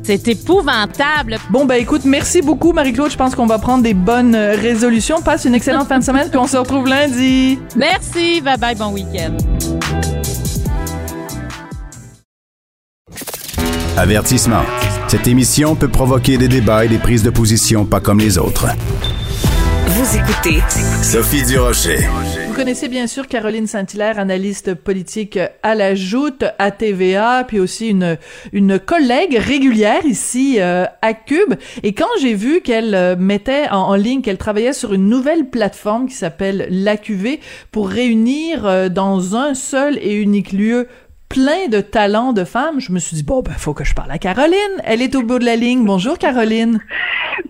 C'est épouvantable. Bon, ben écoute, merci beaucoup, Marie-Claude. Je pense qu'on va prendre des bonnes euh, résolutions. Passe une excellente fin de semaine, puis on se retrouve lundi. Merci. Bye bye, bon week-end. Avertissement. Cette émission peut provoquer des débats et des prises de position pas comme les autres. Vous écoutez Sophie Durocher. Vous connaissez bien sûr Caroline Saint-Hilaire, analyste politique à la Joute, à TVA, puis aussi une, une collègue régulière ici euh, à Cube. Et quand j'ai vu qu'elle euh, mettait en, ligne, qu'elle travaillait sur une nouvelle plateforme qui s'appelle l'AQV pour réunir euh, dans un seul et unique lieu plein de talents de femmes. Je me suis dit, bon, ben, faut que je parle à Caroline. Elle est au bout de la ligne. Bonjour, Caroline.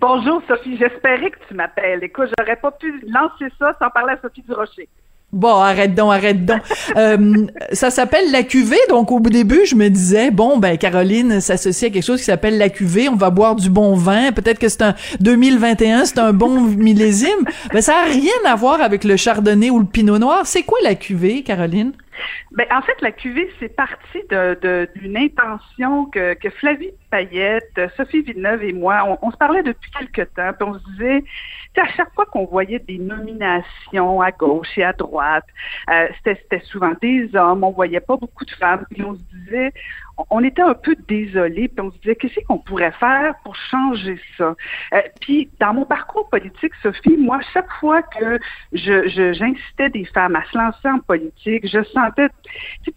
Bonjour, Sophie. J'espérais que tu m'appelles. Écoute, j'aurais pas pu lancer ça sans parler à Sophie Durocher. Bon, arrête donc, arrête donc. <laughs> euh, ça s'appelle la cuvée, donc au début, je me disais, bon, ben Caroline s'associe à quelque chose qui s'appelle la cuvée, on va boire du bon vin, peut-être que c'est un 2021, c'est un bon millésime. Mais ça a rien à voir avec le chardonnay ou le pinot noir. C'est quoi la cuvée, Caroline? Ben, en fait, la cuvée, c'est parti d'une intention que, Flavie Payette, Sophie Villeneuve et moi, on, se parlait depuis quelques temps, puis on se disait, à chaque fois qu'on voyait des nominations à gauche et à droite, euh, c'était souvent des hommes, on voyait pas beaucoup de femmes, puis on se disait, on était un peu désolé, puis on se disait qu'est-ce qu'on pourrait faire pour changer ça? Euh, puis dans mon parcours politique, Sophie, moi, chaque fois que j'incitais des femmes à se lancer en politique, je sentais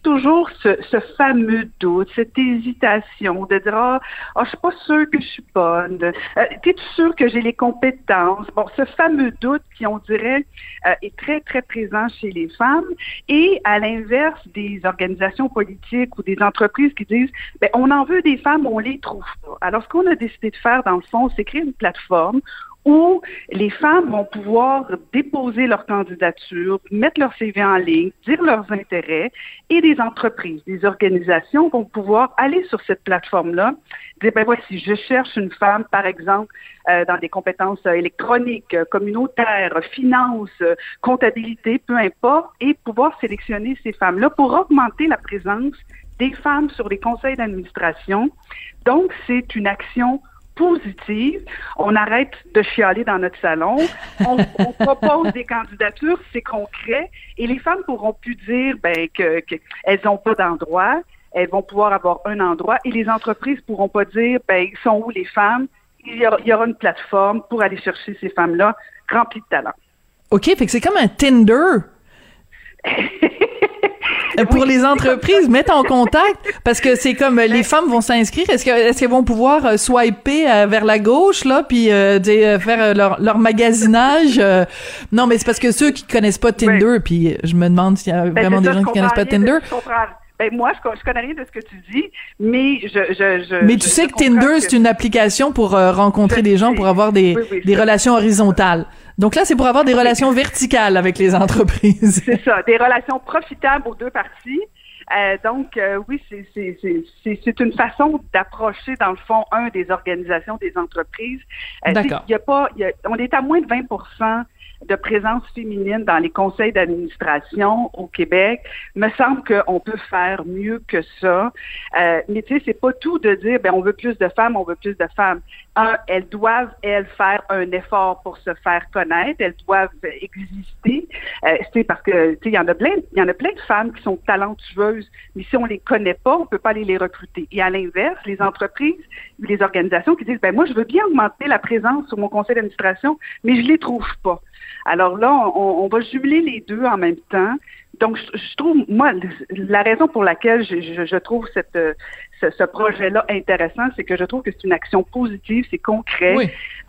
toujours ce, fameux doute, cette hésitation de dire ah, oh, je suis pas sûre que je suis bonne, euh, t'es sûr que j'ai les compétences? Bon, ce fameux doute qui on dirait euh, est très très présent chez les femmes et à l'inverse des organisations politiques ou des entreprises qui disent, ben, on en veut des femmes, on les trouve pas. Alors, ce qu'on a décidé de faire, dans le fond, c'est créer une plateforme où les femmes vont pouvoir déposer leur candidature, mettre leur CV en ligne, dire leurs intérêts, et des entreprises, des organisations vont pouvoir aller sur cette plateforme-là, dire, ben voici, je cherche une femme, par exemple, euh, dans des compétences électroniques, communautaires, finances, comptabilité, peu importe, et pouvoir sélectionner ces femmes-là pour augmenter la présence des femmes sur les conseils d'administration. Donc, c'est une action positive. On arrête de chialer dans notre salon. On, <laughs> propose des candidatures, c'est concret, et les femmes pourront plus dire ben, que qu'elles n'ont pas d'endroit. Elles vont pouvoir avoir un endroit, et les entreprises pourront pas dire ben, sont où les femmes? Il y, aura, il y aura une plateforme pour aller chercher ces femmes-là remplies de talent. OK, fait que c'est comme un Tinder. <laughs> pour les entreprises, mettre en contact parce que c'est comme les femmes vont s'inscrire. Est-ce que est-ce qu'elles vont pouvoir euh, swiper euh, vers la gauche là, puis euh, faire leur, leur magasinage Non, mais c'est parce que ceux qui connaissent pas Tinder, puis je me demande s'il y a ben, vraiment des gens qui connaissent pas Tinder. Ben moi, je, je connais rien de ce que tu dis, mais je... je, je mais tu sais que Tinder, c'est une application pour rencontrer des gens, pour avoir des, des relations horizontales. Donc là, c'est pour avoir des relations verticales avec les entreprises. C'est ça, des relations profitables aux deux parties. Euh, donc, euh, oui, c'est une façon d'approcher, dans le fond, un des organisations, des entreprises. Euh, D'accord. Il y a pas, y a, on est à moins de 20% de présence féminine dans les conseils d'administration au Québec, me semble qu'on peut faire mieux que ça. Euh, mais tu sais, c'est pas tout de dire, ben on veut plus de femmes, on veut plus de femmes. Un, elles doivent elles faire un effort pour se faire connaître, elles doivent exister. Euh, c'est parce que tu sais, il y en a plein, il y en a plein de femmes qui sont talentueuses, mais si on les connaît pas, on peut pas aller les recruter. Et à l'inverse, les entreprises, les organisations qui disent, ben moi je veux bien augmenter la présence sur mon conseil d'administration, mais je les trouve pas. Alors là, on, va jumeler les deux en même temps. Donc, je, trouve, moi, la raison pour laquelle je, trouve cette, ce, projet-là intéressant, c'est que je trouve que c'est une action positive, c'est concret,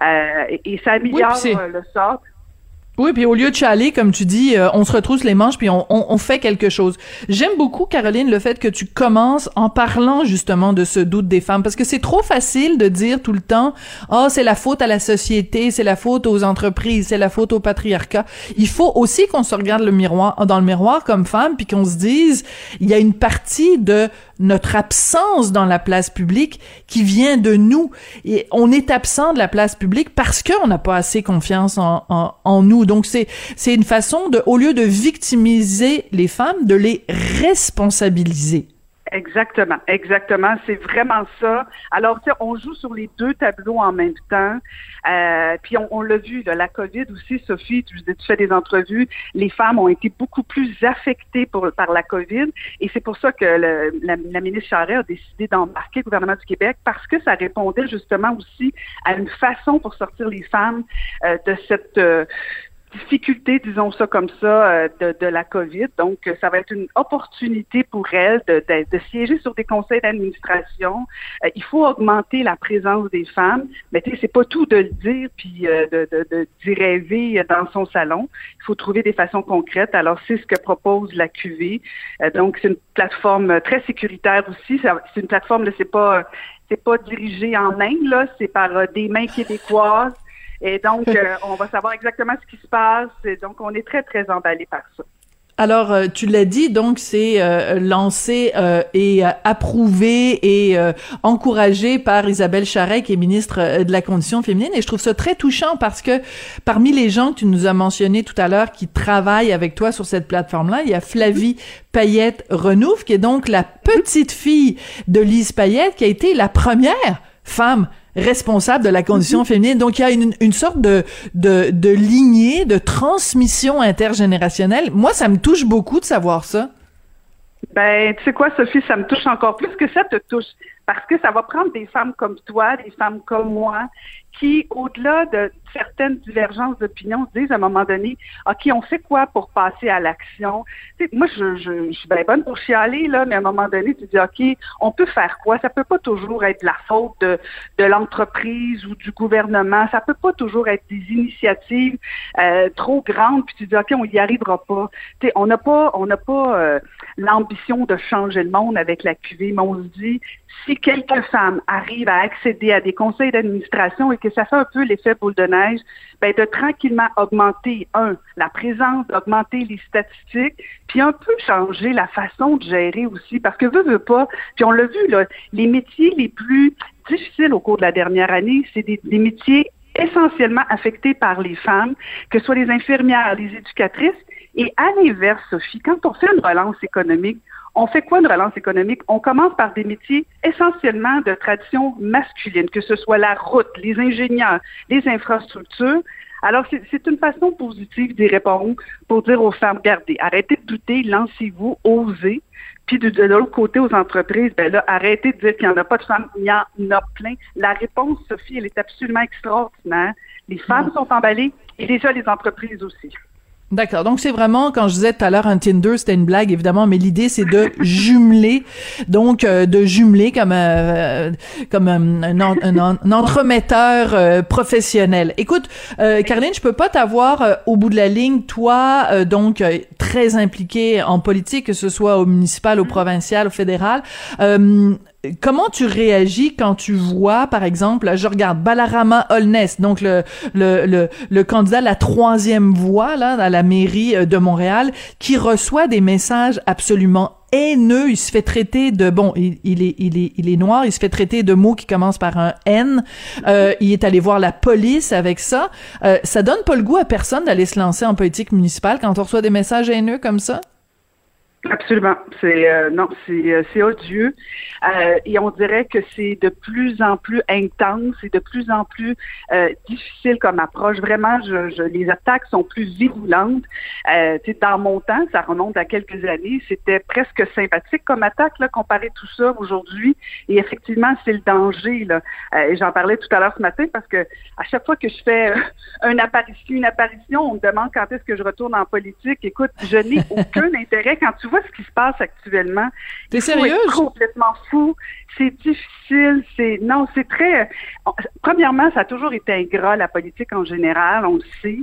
euh, et, ça améliore le sort. Oui, puis au lieu de chialer, comme tu dis, euh, on se retrousse les manches puis on, on, fait quelque chose. J'aime beaucoup, Caroline, le fait que tu commences en parlant justement de ce doute des femmes, parce que c'est trop facile de dire tout le temps, oh, c'est la faute à la société, c'est la faute aux entreprises, c'est la faute au patriarcat. Il faut aussi qu'on se regarde le miroir, dans le miroir comme femme, puis qu'on se dise, il y a une partie de notre absence dans la place publique qui vient de nous. Et on est absent de la place publique parce qu'on n'a pas assez confiance en, en, en nous. Donc c'est c'est une façon de, au lieu de victimiser les femmes, de les responsabiliser. Exactement, exactement. C'est vraiment ça. Alors, on joue sur les deux tableaux en même temps. Euh, puis on, l'a vu, la COVID aussi, Sophie, tu, fais des entrevues, les femmes ont été beaucoup plus affectées pour, par la COVID. Et c'est pour ça que le, la, ministre Charest a décidé d'embarquer le gouvernement du Québec parce que ça répondait justement aussi à une façon pour sortir les femmes euh, de cette... Euh, difficultés, disons ça comme ça, euh, de, de, la COVID. Donc, ça va être une opportunité pour elle de, de, siéger sur des conseils d'administration. Euh, il faut augmenter la présence des femmes, mais tu sais, c'est pas tout de le dire puis euh, de, d'y rêver dans son salon. Il faut trouver des façons concrètes. Alors, c'est ce que propose la QV. donc, c'est une plateforme très sécuritaire aussi. C'est une plateforme, c'est pas c'est pas dirigé en Inde, là, c'est par des mains québécoises. Et donc, <laughs> euh, on va savoir exactement ce qui se passe. Et donc, on est très, très emballé par ça. Alors, euh, tu l'as dit, donc c'est euh, lancé et approuvé et encouragé par Isabelle Charret, qui est ministre de la Condition féminine. Et je trouve ça très touchant parce que parmi les gens que tu nous as mentionnés tout à l'heure qui travaillent avec toi sur cette plateforme-là, il y a Flavie Payette Renouf, qui est donc la petite fille de Lise Payette, qui a été la première femme responsable de la condition mhm. féminine. Donc, il y a une, une sorte de, de, de lignée, de transmission intergénérationnelle. Moi, ça me touche beaucoup de savoir ça. Ben, tu sais quoi, Sophie, ça me touche encore plus que ça te touche. Parce que ça va prendre des femmes comme toi, des femmes comme moi, qui, au-delà de certaines divergences d'opinion, se disent à un moment donné, OK, on fait quoi pour passer à l'action? Moi, je, je, suis bien bonne pour chialer, là, mais à un moment donné, tu dis, OK, on peut faire quoi? Ça peut pas toujours être la faute de, de l'entreprise ou du gouvernement. Ça peut pas toujours être des initiatives euh, trop grandes, puis tu dis, OK, on y arrivera pas. on n'a pas, on pas euh, l'ambition de changer le monde avec la QV, mais on se dit, si quelques femmes arrivent à accéder à des conseils d'administration ça fait un peu l'effet boule de neige, ben de tranquillement augmenter, un, la présence, d'augmenter les statistiques, puis un peu changer la façon de gérer aussi, parce que veut, veut pas, puis on l'a vu, là, les métiers les plus difficiles au cours de la dernière année, c'est des, des métiers essentiellement affectés par les femmes, que ce soit les infirmières, les éducatrices, et à l'inverse, Sophie, quand on fait une relance économique, on fait quoi une relance économique? On commence par des métiers essentiellement de tradition masculine, que ce soit la route, les ingénieurs, les infrastructures. Alors, c'est une façon positive d'y répondre pour dire aux femmes, regardez, arrêtez de douter, lancez-vous, osez. Puis de, l'autre côté, aux entreprises, ben là, arrêtez de dire qu'il n'y en a pas de femmes, il y en a plein. La réponse, Sophie, elle est absolument extraordinaire. Les femmes sont emballées et déjà les entreprises aussi. D'accord. Donc c'est vraiment quand je disais tout à l'heure un Tinder, c'était une blague évidemment, mais l'idée c'est de <laughs> jumeler, donc euh, de jumeler comme euh, comme un, un, entremetteur euh, professionnel. Écoute, Caroline, je peux pas t'avoir au bout de la ligne, toi donc très impliquée en politique, que ce soit au municipal, au provincial, au fédéral comment tu réagis quand tu vois, par exemple, je regarde Balarama Holness, donc le, le, le, le candidat la troisième voie là, à la mairie euh, de Montréal, qui reçoit des messages absolument haineux, il se fait traiter de bon, il, est il est il est noir, il se fait traiter de mots qui commencent par un N. Euh, il est allé voir la police avec ça. Euh, ça donne pas le goût à personne d'aller se lancer en politique municipale quand on reçoit des messages haineux comme ça? Absolument. C'est euh, non, c'est euh, c'est odieux. Euh, et on dirait que c'est de plus en plus intense et de plus en plus euh, difficile comme approche. Vraiment, je, je, les attaques sont plus virulentes. Euh, dans mon temps, ça remonte à quelques années, c'était presque sympathique comme attaque là, comparé tout ça aujourd'hui. Et effectivement, c'est le danger là. Euh, J'en parlais tout à l'heure ce matin parce que à chaque fois que je fais une apparition, une apparition, on me demande quand est-ce que je retourne en politique. Écoute, je n'ai <laughs> aucun intérêt quand tu vois ce qui se passe actuellement. T'es sérieuse? complètement fou. C'est difficile. C'est non, c'est très. Premièrement, ça a toujours été ingrat la politique en général, on le sait,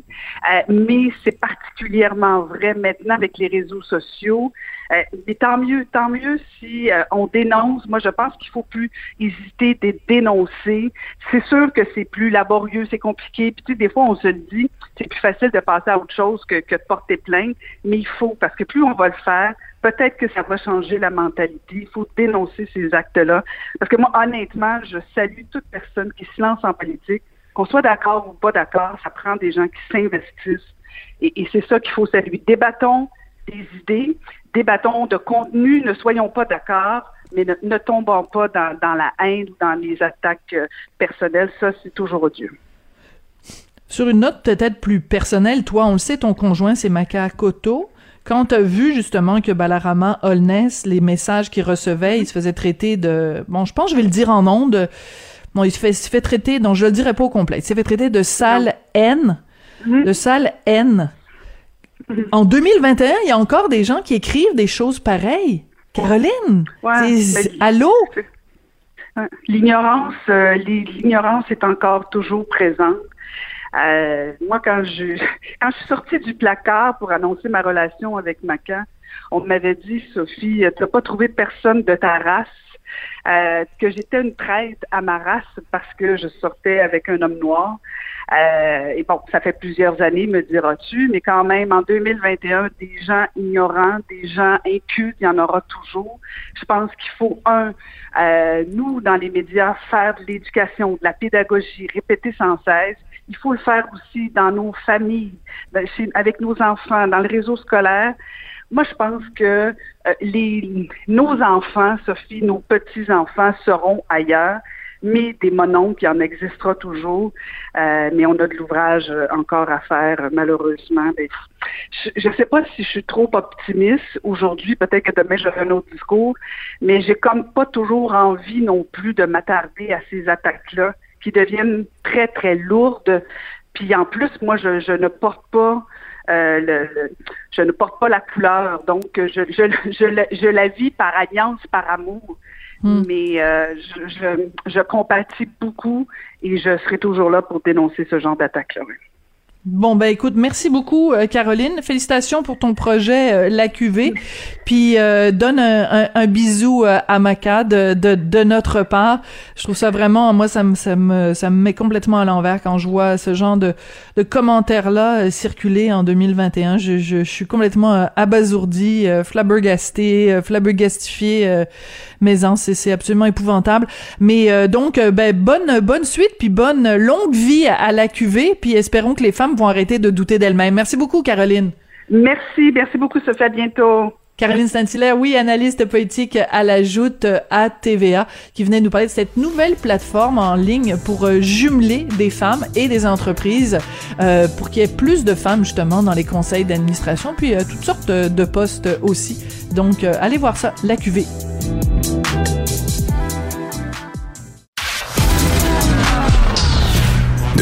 euh, mais c'est particulièrement vrai maintenant avec les réseaux sociaux. Euh, mais tant mieux, tant mieux si euh, on dénonce. Moi, je pense qu'il faut plus hésiter de dénoncer. C'est sûr que c'est plus laborieux, c'est compliqué. Puis tu sais, des fois, on se dit, c'est plus facile de passer à autre chose que, que de porter plainte. Mais il faut, parce que plus on va le faire, peut-être que ça va changer la mentalité. Il faut dénoncer ces actes-là. Parce que moi, honnêtement, je salue toute personne qui se lance en politique. Qu'on soit d'accord ou pas d'accord, ça prend des gens qui s'investissent. Et, et c'est ça qu'il faut saluer. Débattons des idées, débattons de contenu, ne soyons pas d'accord, mais ne, tombons pas dans, la haine ou dans les attaques euh, personnelles. Ça, c'est toujours odieux. Sur une note peut-être plus personnelle, toi, on le sait, ton conjoint, c'est Maka Koto. Quand tu as vu justement que Balarama Holness, les messages qu'il recevait, il se faisait traiter de... Bon, je pense je vais le dire en ondes. Bon, il se fait, se fait traiter, donc je le dirai pas au complet, il s'est fait traiter de sale haine de salle N. En 2021, il y a encore des gens qui écrivent des choses pareilles. Caroline, Ouais, ben, allô? L'ignorance, euh, l'i- l'ignorance est encore toujours présente. Euh, moi, quand je <laughs> quand je suis sortie du placard pour annoncer ma relation avec Macan, on m'avait dit, Sophie, tu n'as pas trouvé personne de ta race, euh, que j'étais une traite à ma race parce que je sortais avec un homme noir. Euh, et bon, ça fait plusieurs années, me diras-tu, mais quand même, en 2021, des gens ignorants, des gens incultes, il y en aura toujours. Je pense qu'il faut, un, euh, nous, dans les médias, faire de l'éducation, de la pédagogie, répéter sans cesse. Il faut le faire aussi dans nos familles, avec nos enfants, dans le réseau scolaire. Moi, je pense que euh, les, nos enfants, Sophie, nos petits-enfants seront ailleurs, mais des mononcles, il en existera toujours. Euh, mais on a de l'ouvrage euh, encore à faire, malheureusement. Je ne sais pas si je suis trop optimiste aujourd'hui. Peut-être que demain, j'aurai un autre discours. Mais j'ai comme pas toujours envie non plus de m'attarder à ces attaques-là qui deviennent très, très lourdes. Puis en plus, moi, je, ne porte pas euh, le, je ne porte pas la couleur, donc je la vis par alliance, par amour. Mais euh, je, je, je compatis beaucoup et je serai toujours là pour dénoncer ce genre d'attaque-là. Bon, ben écoute, merci beaucoup, euh, Caroline. Félicitations pour ton projet euh, La QV. Puis euh, donne un, un- un bisou euh, à Maca de, de, de notre part. Je trouve ça vraiment, moi, ça me, ça me, ça me met complètement à l'envers quand je vois ce genre de, de commentaires-là euh, circuler en 2021. Je, je, je suis complètement abasourdi, flabbergasté, flabbergastifié. Mais en, c'est c'est absolument épouvantable. Mais donc, ben, bonne, bonne suite, puis bonne longue vie à, à la QV, puis espérons que les femmes vont arrêter de douter d'elles-mêmes. Merci beaucoup, Caroline. Merci, merci beaucoup, Sophie. À bientôt. Caroline Saint-Hilaire, oui, analyste politique à la joute à TVA, qui venait nous parler de cette nouvelle plateforme en ligne pour euh, jumeler des femmes et des entreprises, euh, pour qu'il y ait plus de femmes justement dans les conseils d'administration, puis euh, toutes sortes de, de postes aussi. Donc, euh, allez voir ça, la QV.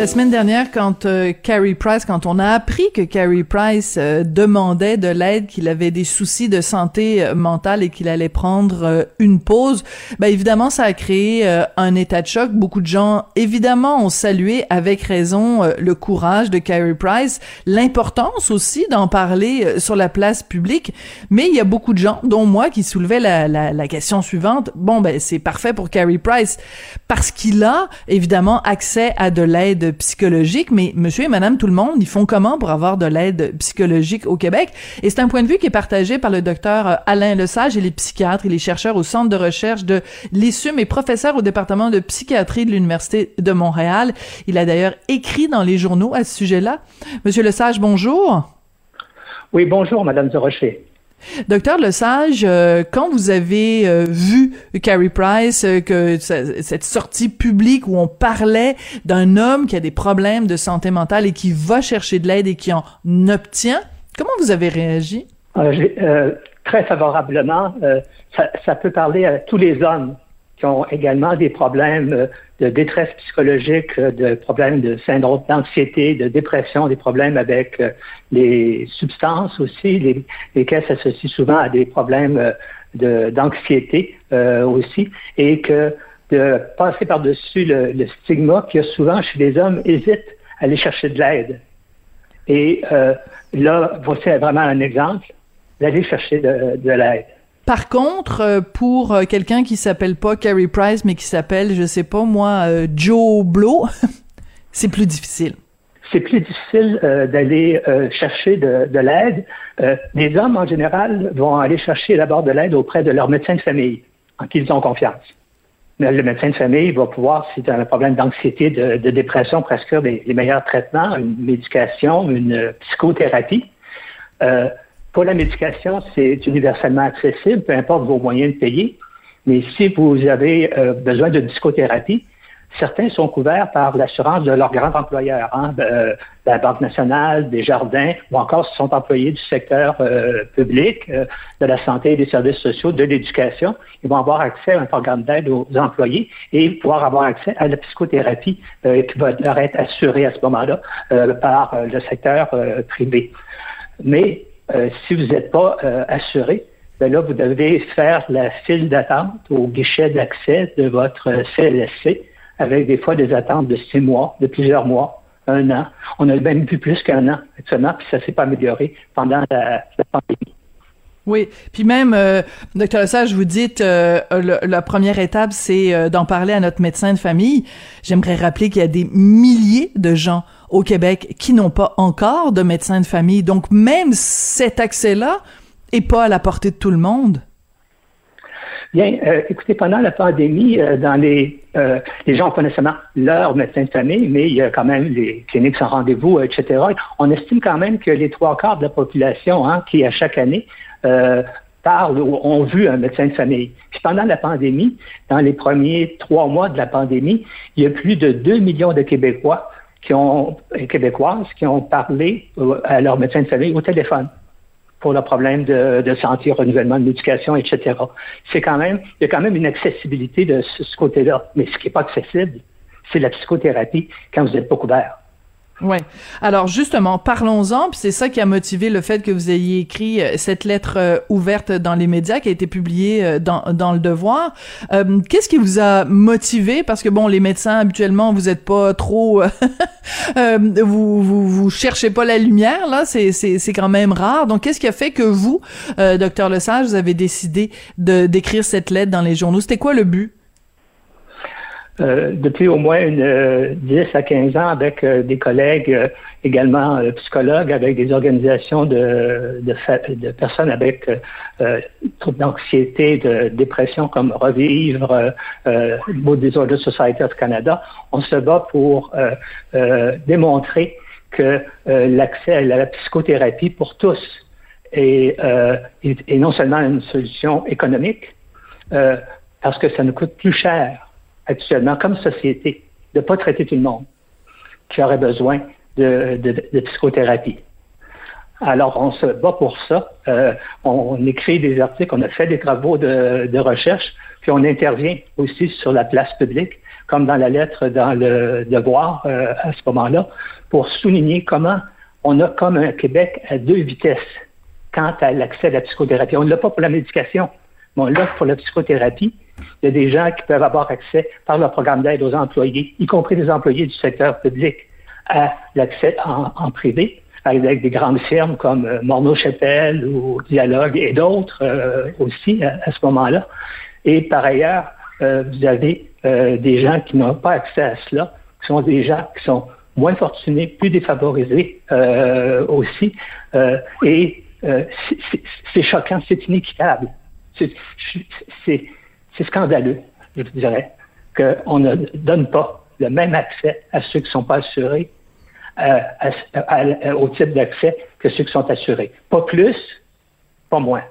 La semaine dernière, quand euh, Carrie Price, quand on a appris que Carrie Price euh, demandait de l'aide, qu'il avait des soucis de santé euh, mentale et qu'il allait prendre euh, une pause, ben évidemment, ça a créé euh, un état de choc. Beaucoup de gens, évidemment, ont salué avec raison le courage de Carrie Price, l'importance aussi d'en parler sur la place publique. Mais il y a beaucoup de gens, dont moi, qui soulevaient la, la, la question suivante. Bon, ben c'est parfait pour Carrie Price parce qu'il a évidemment accès à de l'aide psychologique, mais monsieur et madame tout le monde, ils font comment pour avoir de l'aide psychologique au Québec? Et c'est un point de vue qui est partagé par le docteur euh, Alain Lesage et les psychiatres et les chercheurs au Centre de recherche de l'ISUM et professeur au département de psychiatrie de l'Université de Montréal. Il a d'ailleurs écrit dans les journaux à ce sujet-là. Monsieur Lesage, bonjour. Oui, bonjour, Madame de Rocher. Docteur Lesage, euh, quand vous avez euh, vu Carrie Price, euh, que cette sortie publique où on parlait d'un homme qui a des problèmes de santé mentale et qui va chercher de l'aide et qui en obtient, comment vous avez réagi? Euh, très favorablement, ça peut parler à tous les hommes qui ont également des problèmes euh, de détresse psychologique, euh, de problèmes de syndrome d'anxiété, de dépression, des problèmes avec euh, les substances aussi, les, lesquels s'associent souvent à des problèmes d'anxiété aussi, et que de passer par-dessus le, stigma qu'il y a souvent chez les hommes hésitent à aller chercher de l'aide. Et là, voici vraiment un exemple d'aller chercher de l'aide. Par contre, euh, pour euh, quelqu'un qui s'appelle pas Carrie Price, mais qui s'appelle, je sais pas moi, euh, Joe Blow, <laughs> c'est plus difficile. C'est plus difficile d'aller chercher de, de l'aide. Les hommes, en général, vont aller chercher d'abord de l'aide auprès de leur médecin de famille, en qui ils ont confiance. Mais le médecin de famille va pouvoir, si tu as un problème d'anxiété, de, dépression, prescrire les, meilleurs traitements, une médication, une psychothérapie. Pour la médication, c'est universellement accessible, peu importe vos moyens de payer. Mais si vous avez euh, besoin de psychothérapie, certains sont couverts par l'assurance de leur grand employeur, hein, euh, la Banque nationale, des jardins, ou encore ce sont employés du secteur euh, public, de la santé et des services sociaux, de l'éducation. Ils vont avoir accès à un programme d'aide aux employés et pouvoir avoir accès à la psychothérapie qui va leur être assurée à ce moment-là par le secteur privé. Mais si vous n'êtes pas assuré, ben là, vous devez faire la file d'attente au guichet d'accès de votre CLSC avec des fois des attentes de six mois, de plusieurs mois, un an. On a même vu plus qu'un an actuellement, puis ça ne s'est pas amélioré pendant la, pandémie. Oui, puis même, euh, docteur vous dites euh, la première étape, c'est euh, d'en parler à notre médecin de famille. J'aimerais rappeler qu'il y a des milliers de gens au Québec qui n'ont pas encore de médecin de famille. Donc même cet accès-là est pas à la portée de tout le monde. Bien, euh, écoutez, pendant la pandémie, euh, dans les, euh, les gens pas nécessairement leur médecin de famille, mais il y a quand même les cliniques sans rendez-vous, etc. On estime quand même que les trois quarts de la population hein, qui, à chaque année, parlent ou ont vu un médecin de famille. Puis pendant la pandémie, dans les premiers trois mois de la pandémie, il y a plus de 2 millions de Québécois qui ont, Québécoises qui ont parlé à leur médecin de famille au téléphone pour le problème de, de santé, renouvellement de l'éducation, etc. C'est quand même, il y a quand même une accessibilité de ce, côté-là. Mais ce qui n'est pas accessible, c'est la psychothérapie quand vous n'êtes pas couvert. Ouais. Alors justement, parlons-en. Puis c'est ça qui a motivé le fait que vous ayez écrit euh, cette lettre euh, ouverte dans les médias qui a été publiée euh, dans, dans le Devoir. Qu'est-ce qui vous a motivé? Parce que bon, les médecins habituellement, vous êtes pas trop, <laughs> vous, vous vous cherchez pas la lumière là. C'est quand même rare. Donc qu'est-ce qui a fait que vous, docteur Lesage, vous avez décidé d'écrire cette lettre dans les journaux? C'était quoi le but? Euh, depuis au moins une, 10 euh, à 15 ans avec euh, des collègues également psychologues, avec des organisations de, de, personnes avec troubles d'anxiété, de dépression comme Revivre, euh, Disorder Society of Canada. On se bat pour démontrer que l'accès à la psychothérapie pour tous est, est, non seulement une solution économique, parce que ça nous coûte plus cher actuellement comme société de ne pas traiter tout le monde qui aurait besoin de, psychothérapie. Alors, on se bat pour ça. Euh, on, écrit des articles, on a fait des travaux de, recherche, puis on intervient aussi sur la place publique, comme dans la lettre dans le devoir euh, à ce moment-là, pour souligner comment on a comme un Québec à deux vitesses quant à l'accès à la psychothérapie. On ne l'a pas pour la médication, mais on l'a pour la psychothérapie. Il y a des gens qui peuvent avoir accès par leur programme d'aide aux employés, y compris des employés du secteur public, à l'accès en, privé, avec des grandes firmes comme euh, Morneau-Chapelle ou Dialogue et d'autres euh, aussi à, ce moment-là. Et par ailleurs, euh, vous avez des gens qui n'ont pas accès à cela, qui sont des gens qui sont moins fortunés, plus défavorisés aussi. et c'est choquant, c'est inéquitable. C'est scandaleux, je dirais, qu'on ne donne pas le même accès à ceux qui ne sont pas assurés euh, au type d'accès que ceux qui sont assurés. Pas plus, pas moins.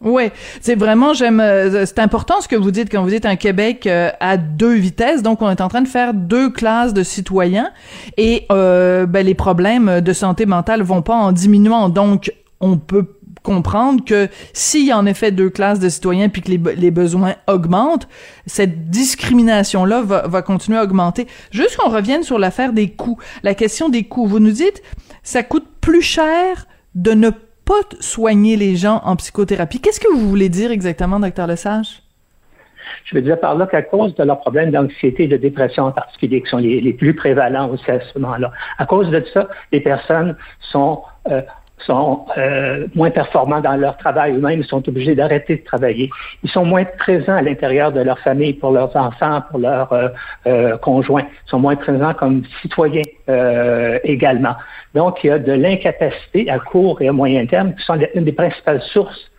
Oui, c'est vraiment j'aime euh, c'est important ce que vous dites quand vous dites un Québec euh, à deux vitesses donc on est en train de faire deux classes de citoyens et ben, les problèmes de santé mentale vont pas en diminuant donc on peut comprendre que s'il y a en effet deux classes de citoyens puis que les, besoins augmentent, cette discrimination-là va, continuer à augmenter. Juste qu'on revienne sur l'affaire des coûts. La question des coûts. Vous nous dites, ça coûte plus cher de ne pas soigner les gens en psychothérapie. Qu'est-ce que vous voulez dire exactement, docteur Lesage? Je veux dire par là qu'à cause de leurs problèmes d'anxiété et de dépression en particulier, qui sont les, plus prévalents aussi à ce moment-là, à cause de ça, les personnes sont euh, sont euh, moins performants dans leur travail eux-mêmes, ils sont obligés d'arrêter de travailler. Ils sont moins présents à l'intérieur de leur famille pour leurs enfants, pour leurs euh, euh, conjoints. Ils sont moins présents comme citoyens également. Donc, il y a de l'incapacité à court et à moyen terme qui sont une des principales sources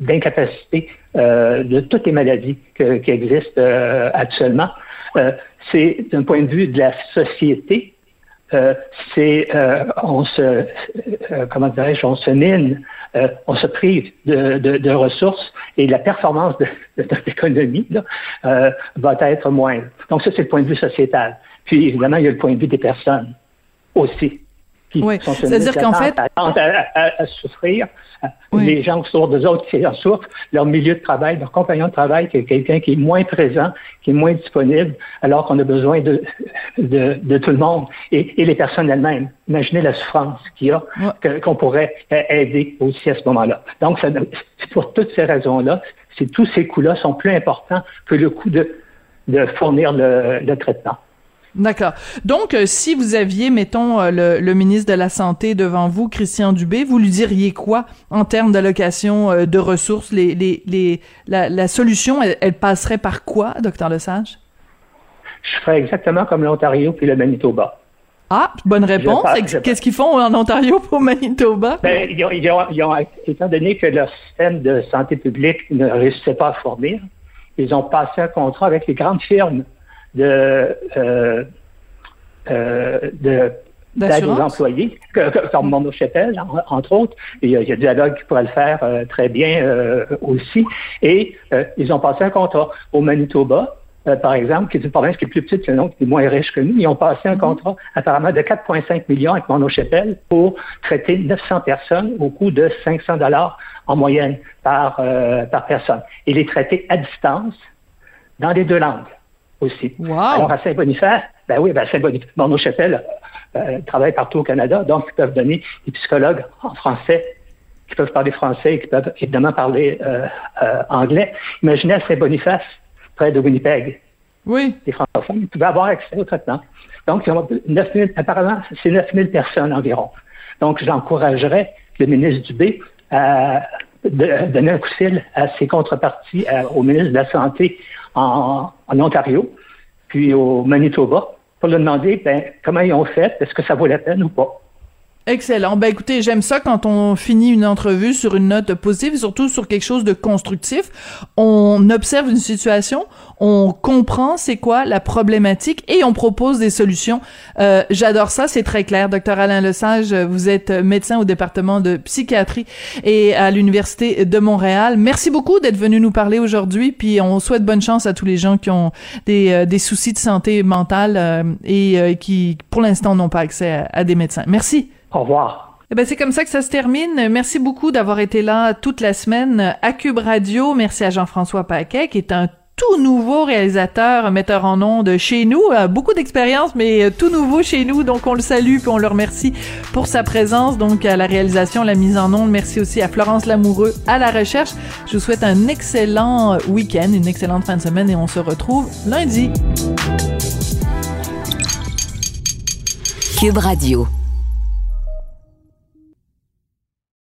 d'incapacité de, toutes les maladies qui existent actuellement. C'est d'un point de vue de la société, euh, c'est euh, on se euh, comment dirais-je, on se mine, on se prive de, de, de, ressources et la performance de, de notre économie va être moindre. Donc ça, c'est le point de vue sociétal. Puis évidemment, il y a le point de vue des personnes aussi oui. C'est-à-dire qu'en fait. À, souffrir. Les gens autour des autres qui en souffrent, leur milieu de travail, leur compagnon de travail, qui est quelqu'un qui est moins présent, qui est moins disponible, alors qu'on a besoin de, de, de, tout le monde et, et les personnes elles-mêmes. Imaginez la souffrance qu'il y a, qu'on pourrait aider aussi à ce moment-là. Donc, c'est pour toutes ces raisons-là, tous ces coûts-là sont plus importants que le coût de, de fournir le, le traitement. D'accord. Donc, euh, si vous aviez, mettons, euh, le, ministre de la Santé devant vous, Christian Dubé, vous lui diriez quoi en termes d'allocation euh, de ressources? Les, les, les, la, solution, elle, passerait par quoi, docteur Lesage? Je ferais exactement comme l'Ontario puis le Manitoba. Ah, bonne réponse. Qu'est-ce qu'ils font en Ontario pour Manitoba? Ben, ils ont, ils ont, étant donné que leur système de santé publique ne réussissait pas à fournir, ils ont passé un contrat avec les grandes firmes de, euh, euh, de d'aide aux employés, <laughs> comme Chapelle, entre autres. Il y, a, il y a Dialogue qui pourrait le faire euh, très bien euh, aussi. Et euh, ils ont passé un contrat au Manitoba, par exemple, qui est une province qui est plus petite, sinon qui est moins riche que nous. Ils ont passé un mm-hmm. contrat apparemment de 4,5 millions avec Mono pour traiter 900 personnes au coût de 500 dollars en moyenne par, par personne. Et les traiter à distance dans les deux langues aussi. Alors, à Saint-Boniface, ben oui, ben Saint-Boniface, nos chapelle euh, travaille partout au Canada, donc ils peuvent donner des psychologues en français qui peuvent parler français et qui peuvent évidemment parler euh, euh, anglais. Imaginez à Saint-Boniface, près de Winnipeg. Oui. Les francophones, ils pouvaient avoir accès au traitement. Donc, 9 000, apparemment, c'est 9 000 personnes environ. Donc, j'encouragerais le ministre Dubé à donner un coup de fil à ses contreparties, au ministre de la Santé en, Ontario, puis au Manitoba, pour leur demander ben, comment ils ont fait, est-ce que ça vaut la peine ou pas? Excellent. Ben écoutez, j'aime ça quand on finit une entrevue sur une note positive, surtout sur quelque chose de constructif. On observe une situation, on comprend c'est quoi la problématique et on propose des solutions. Euh, J'adore ça, c'est très clair. Docteur Alain Lesage, vous êtes médecin au département de psychiatrie et à l'université de Montréal. Merci beaucoup d'être venu nous parler aujourd'hui. Puis on souhaite bonne chance à tous les gens qui ont des, euh, des soucis de santé mentale euh, et euh, qui, pour l'instant, n'ont pas accès à, à des médecins. Merci. Au revoir. Eh ben c'est comme ça que ça se termine. Merci beaucoup d'avoir été là toute la semaine à Cube Radio. Merci à Jean-François Paquet qui est un tout nouveau réalisateur, metteur en ondes chez nous, beaucoup d'expérience, mais tout nouveau chez nous. Donc, on le salue puis on le remercie pour sa présence. Donc, à la réalisation, la mise en ondes. Merci aussi à Florence Lamoureux à la recherche. Je vous souhaite un excellent week-end, une excellente fin de semaine et on se retrouve lundi. Cube Radio.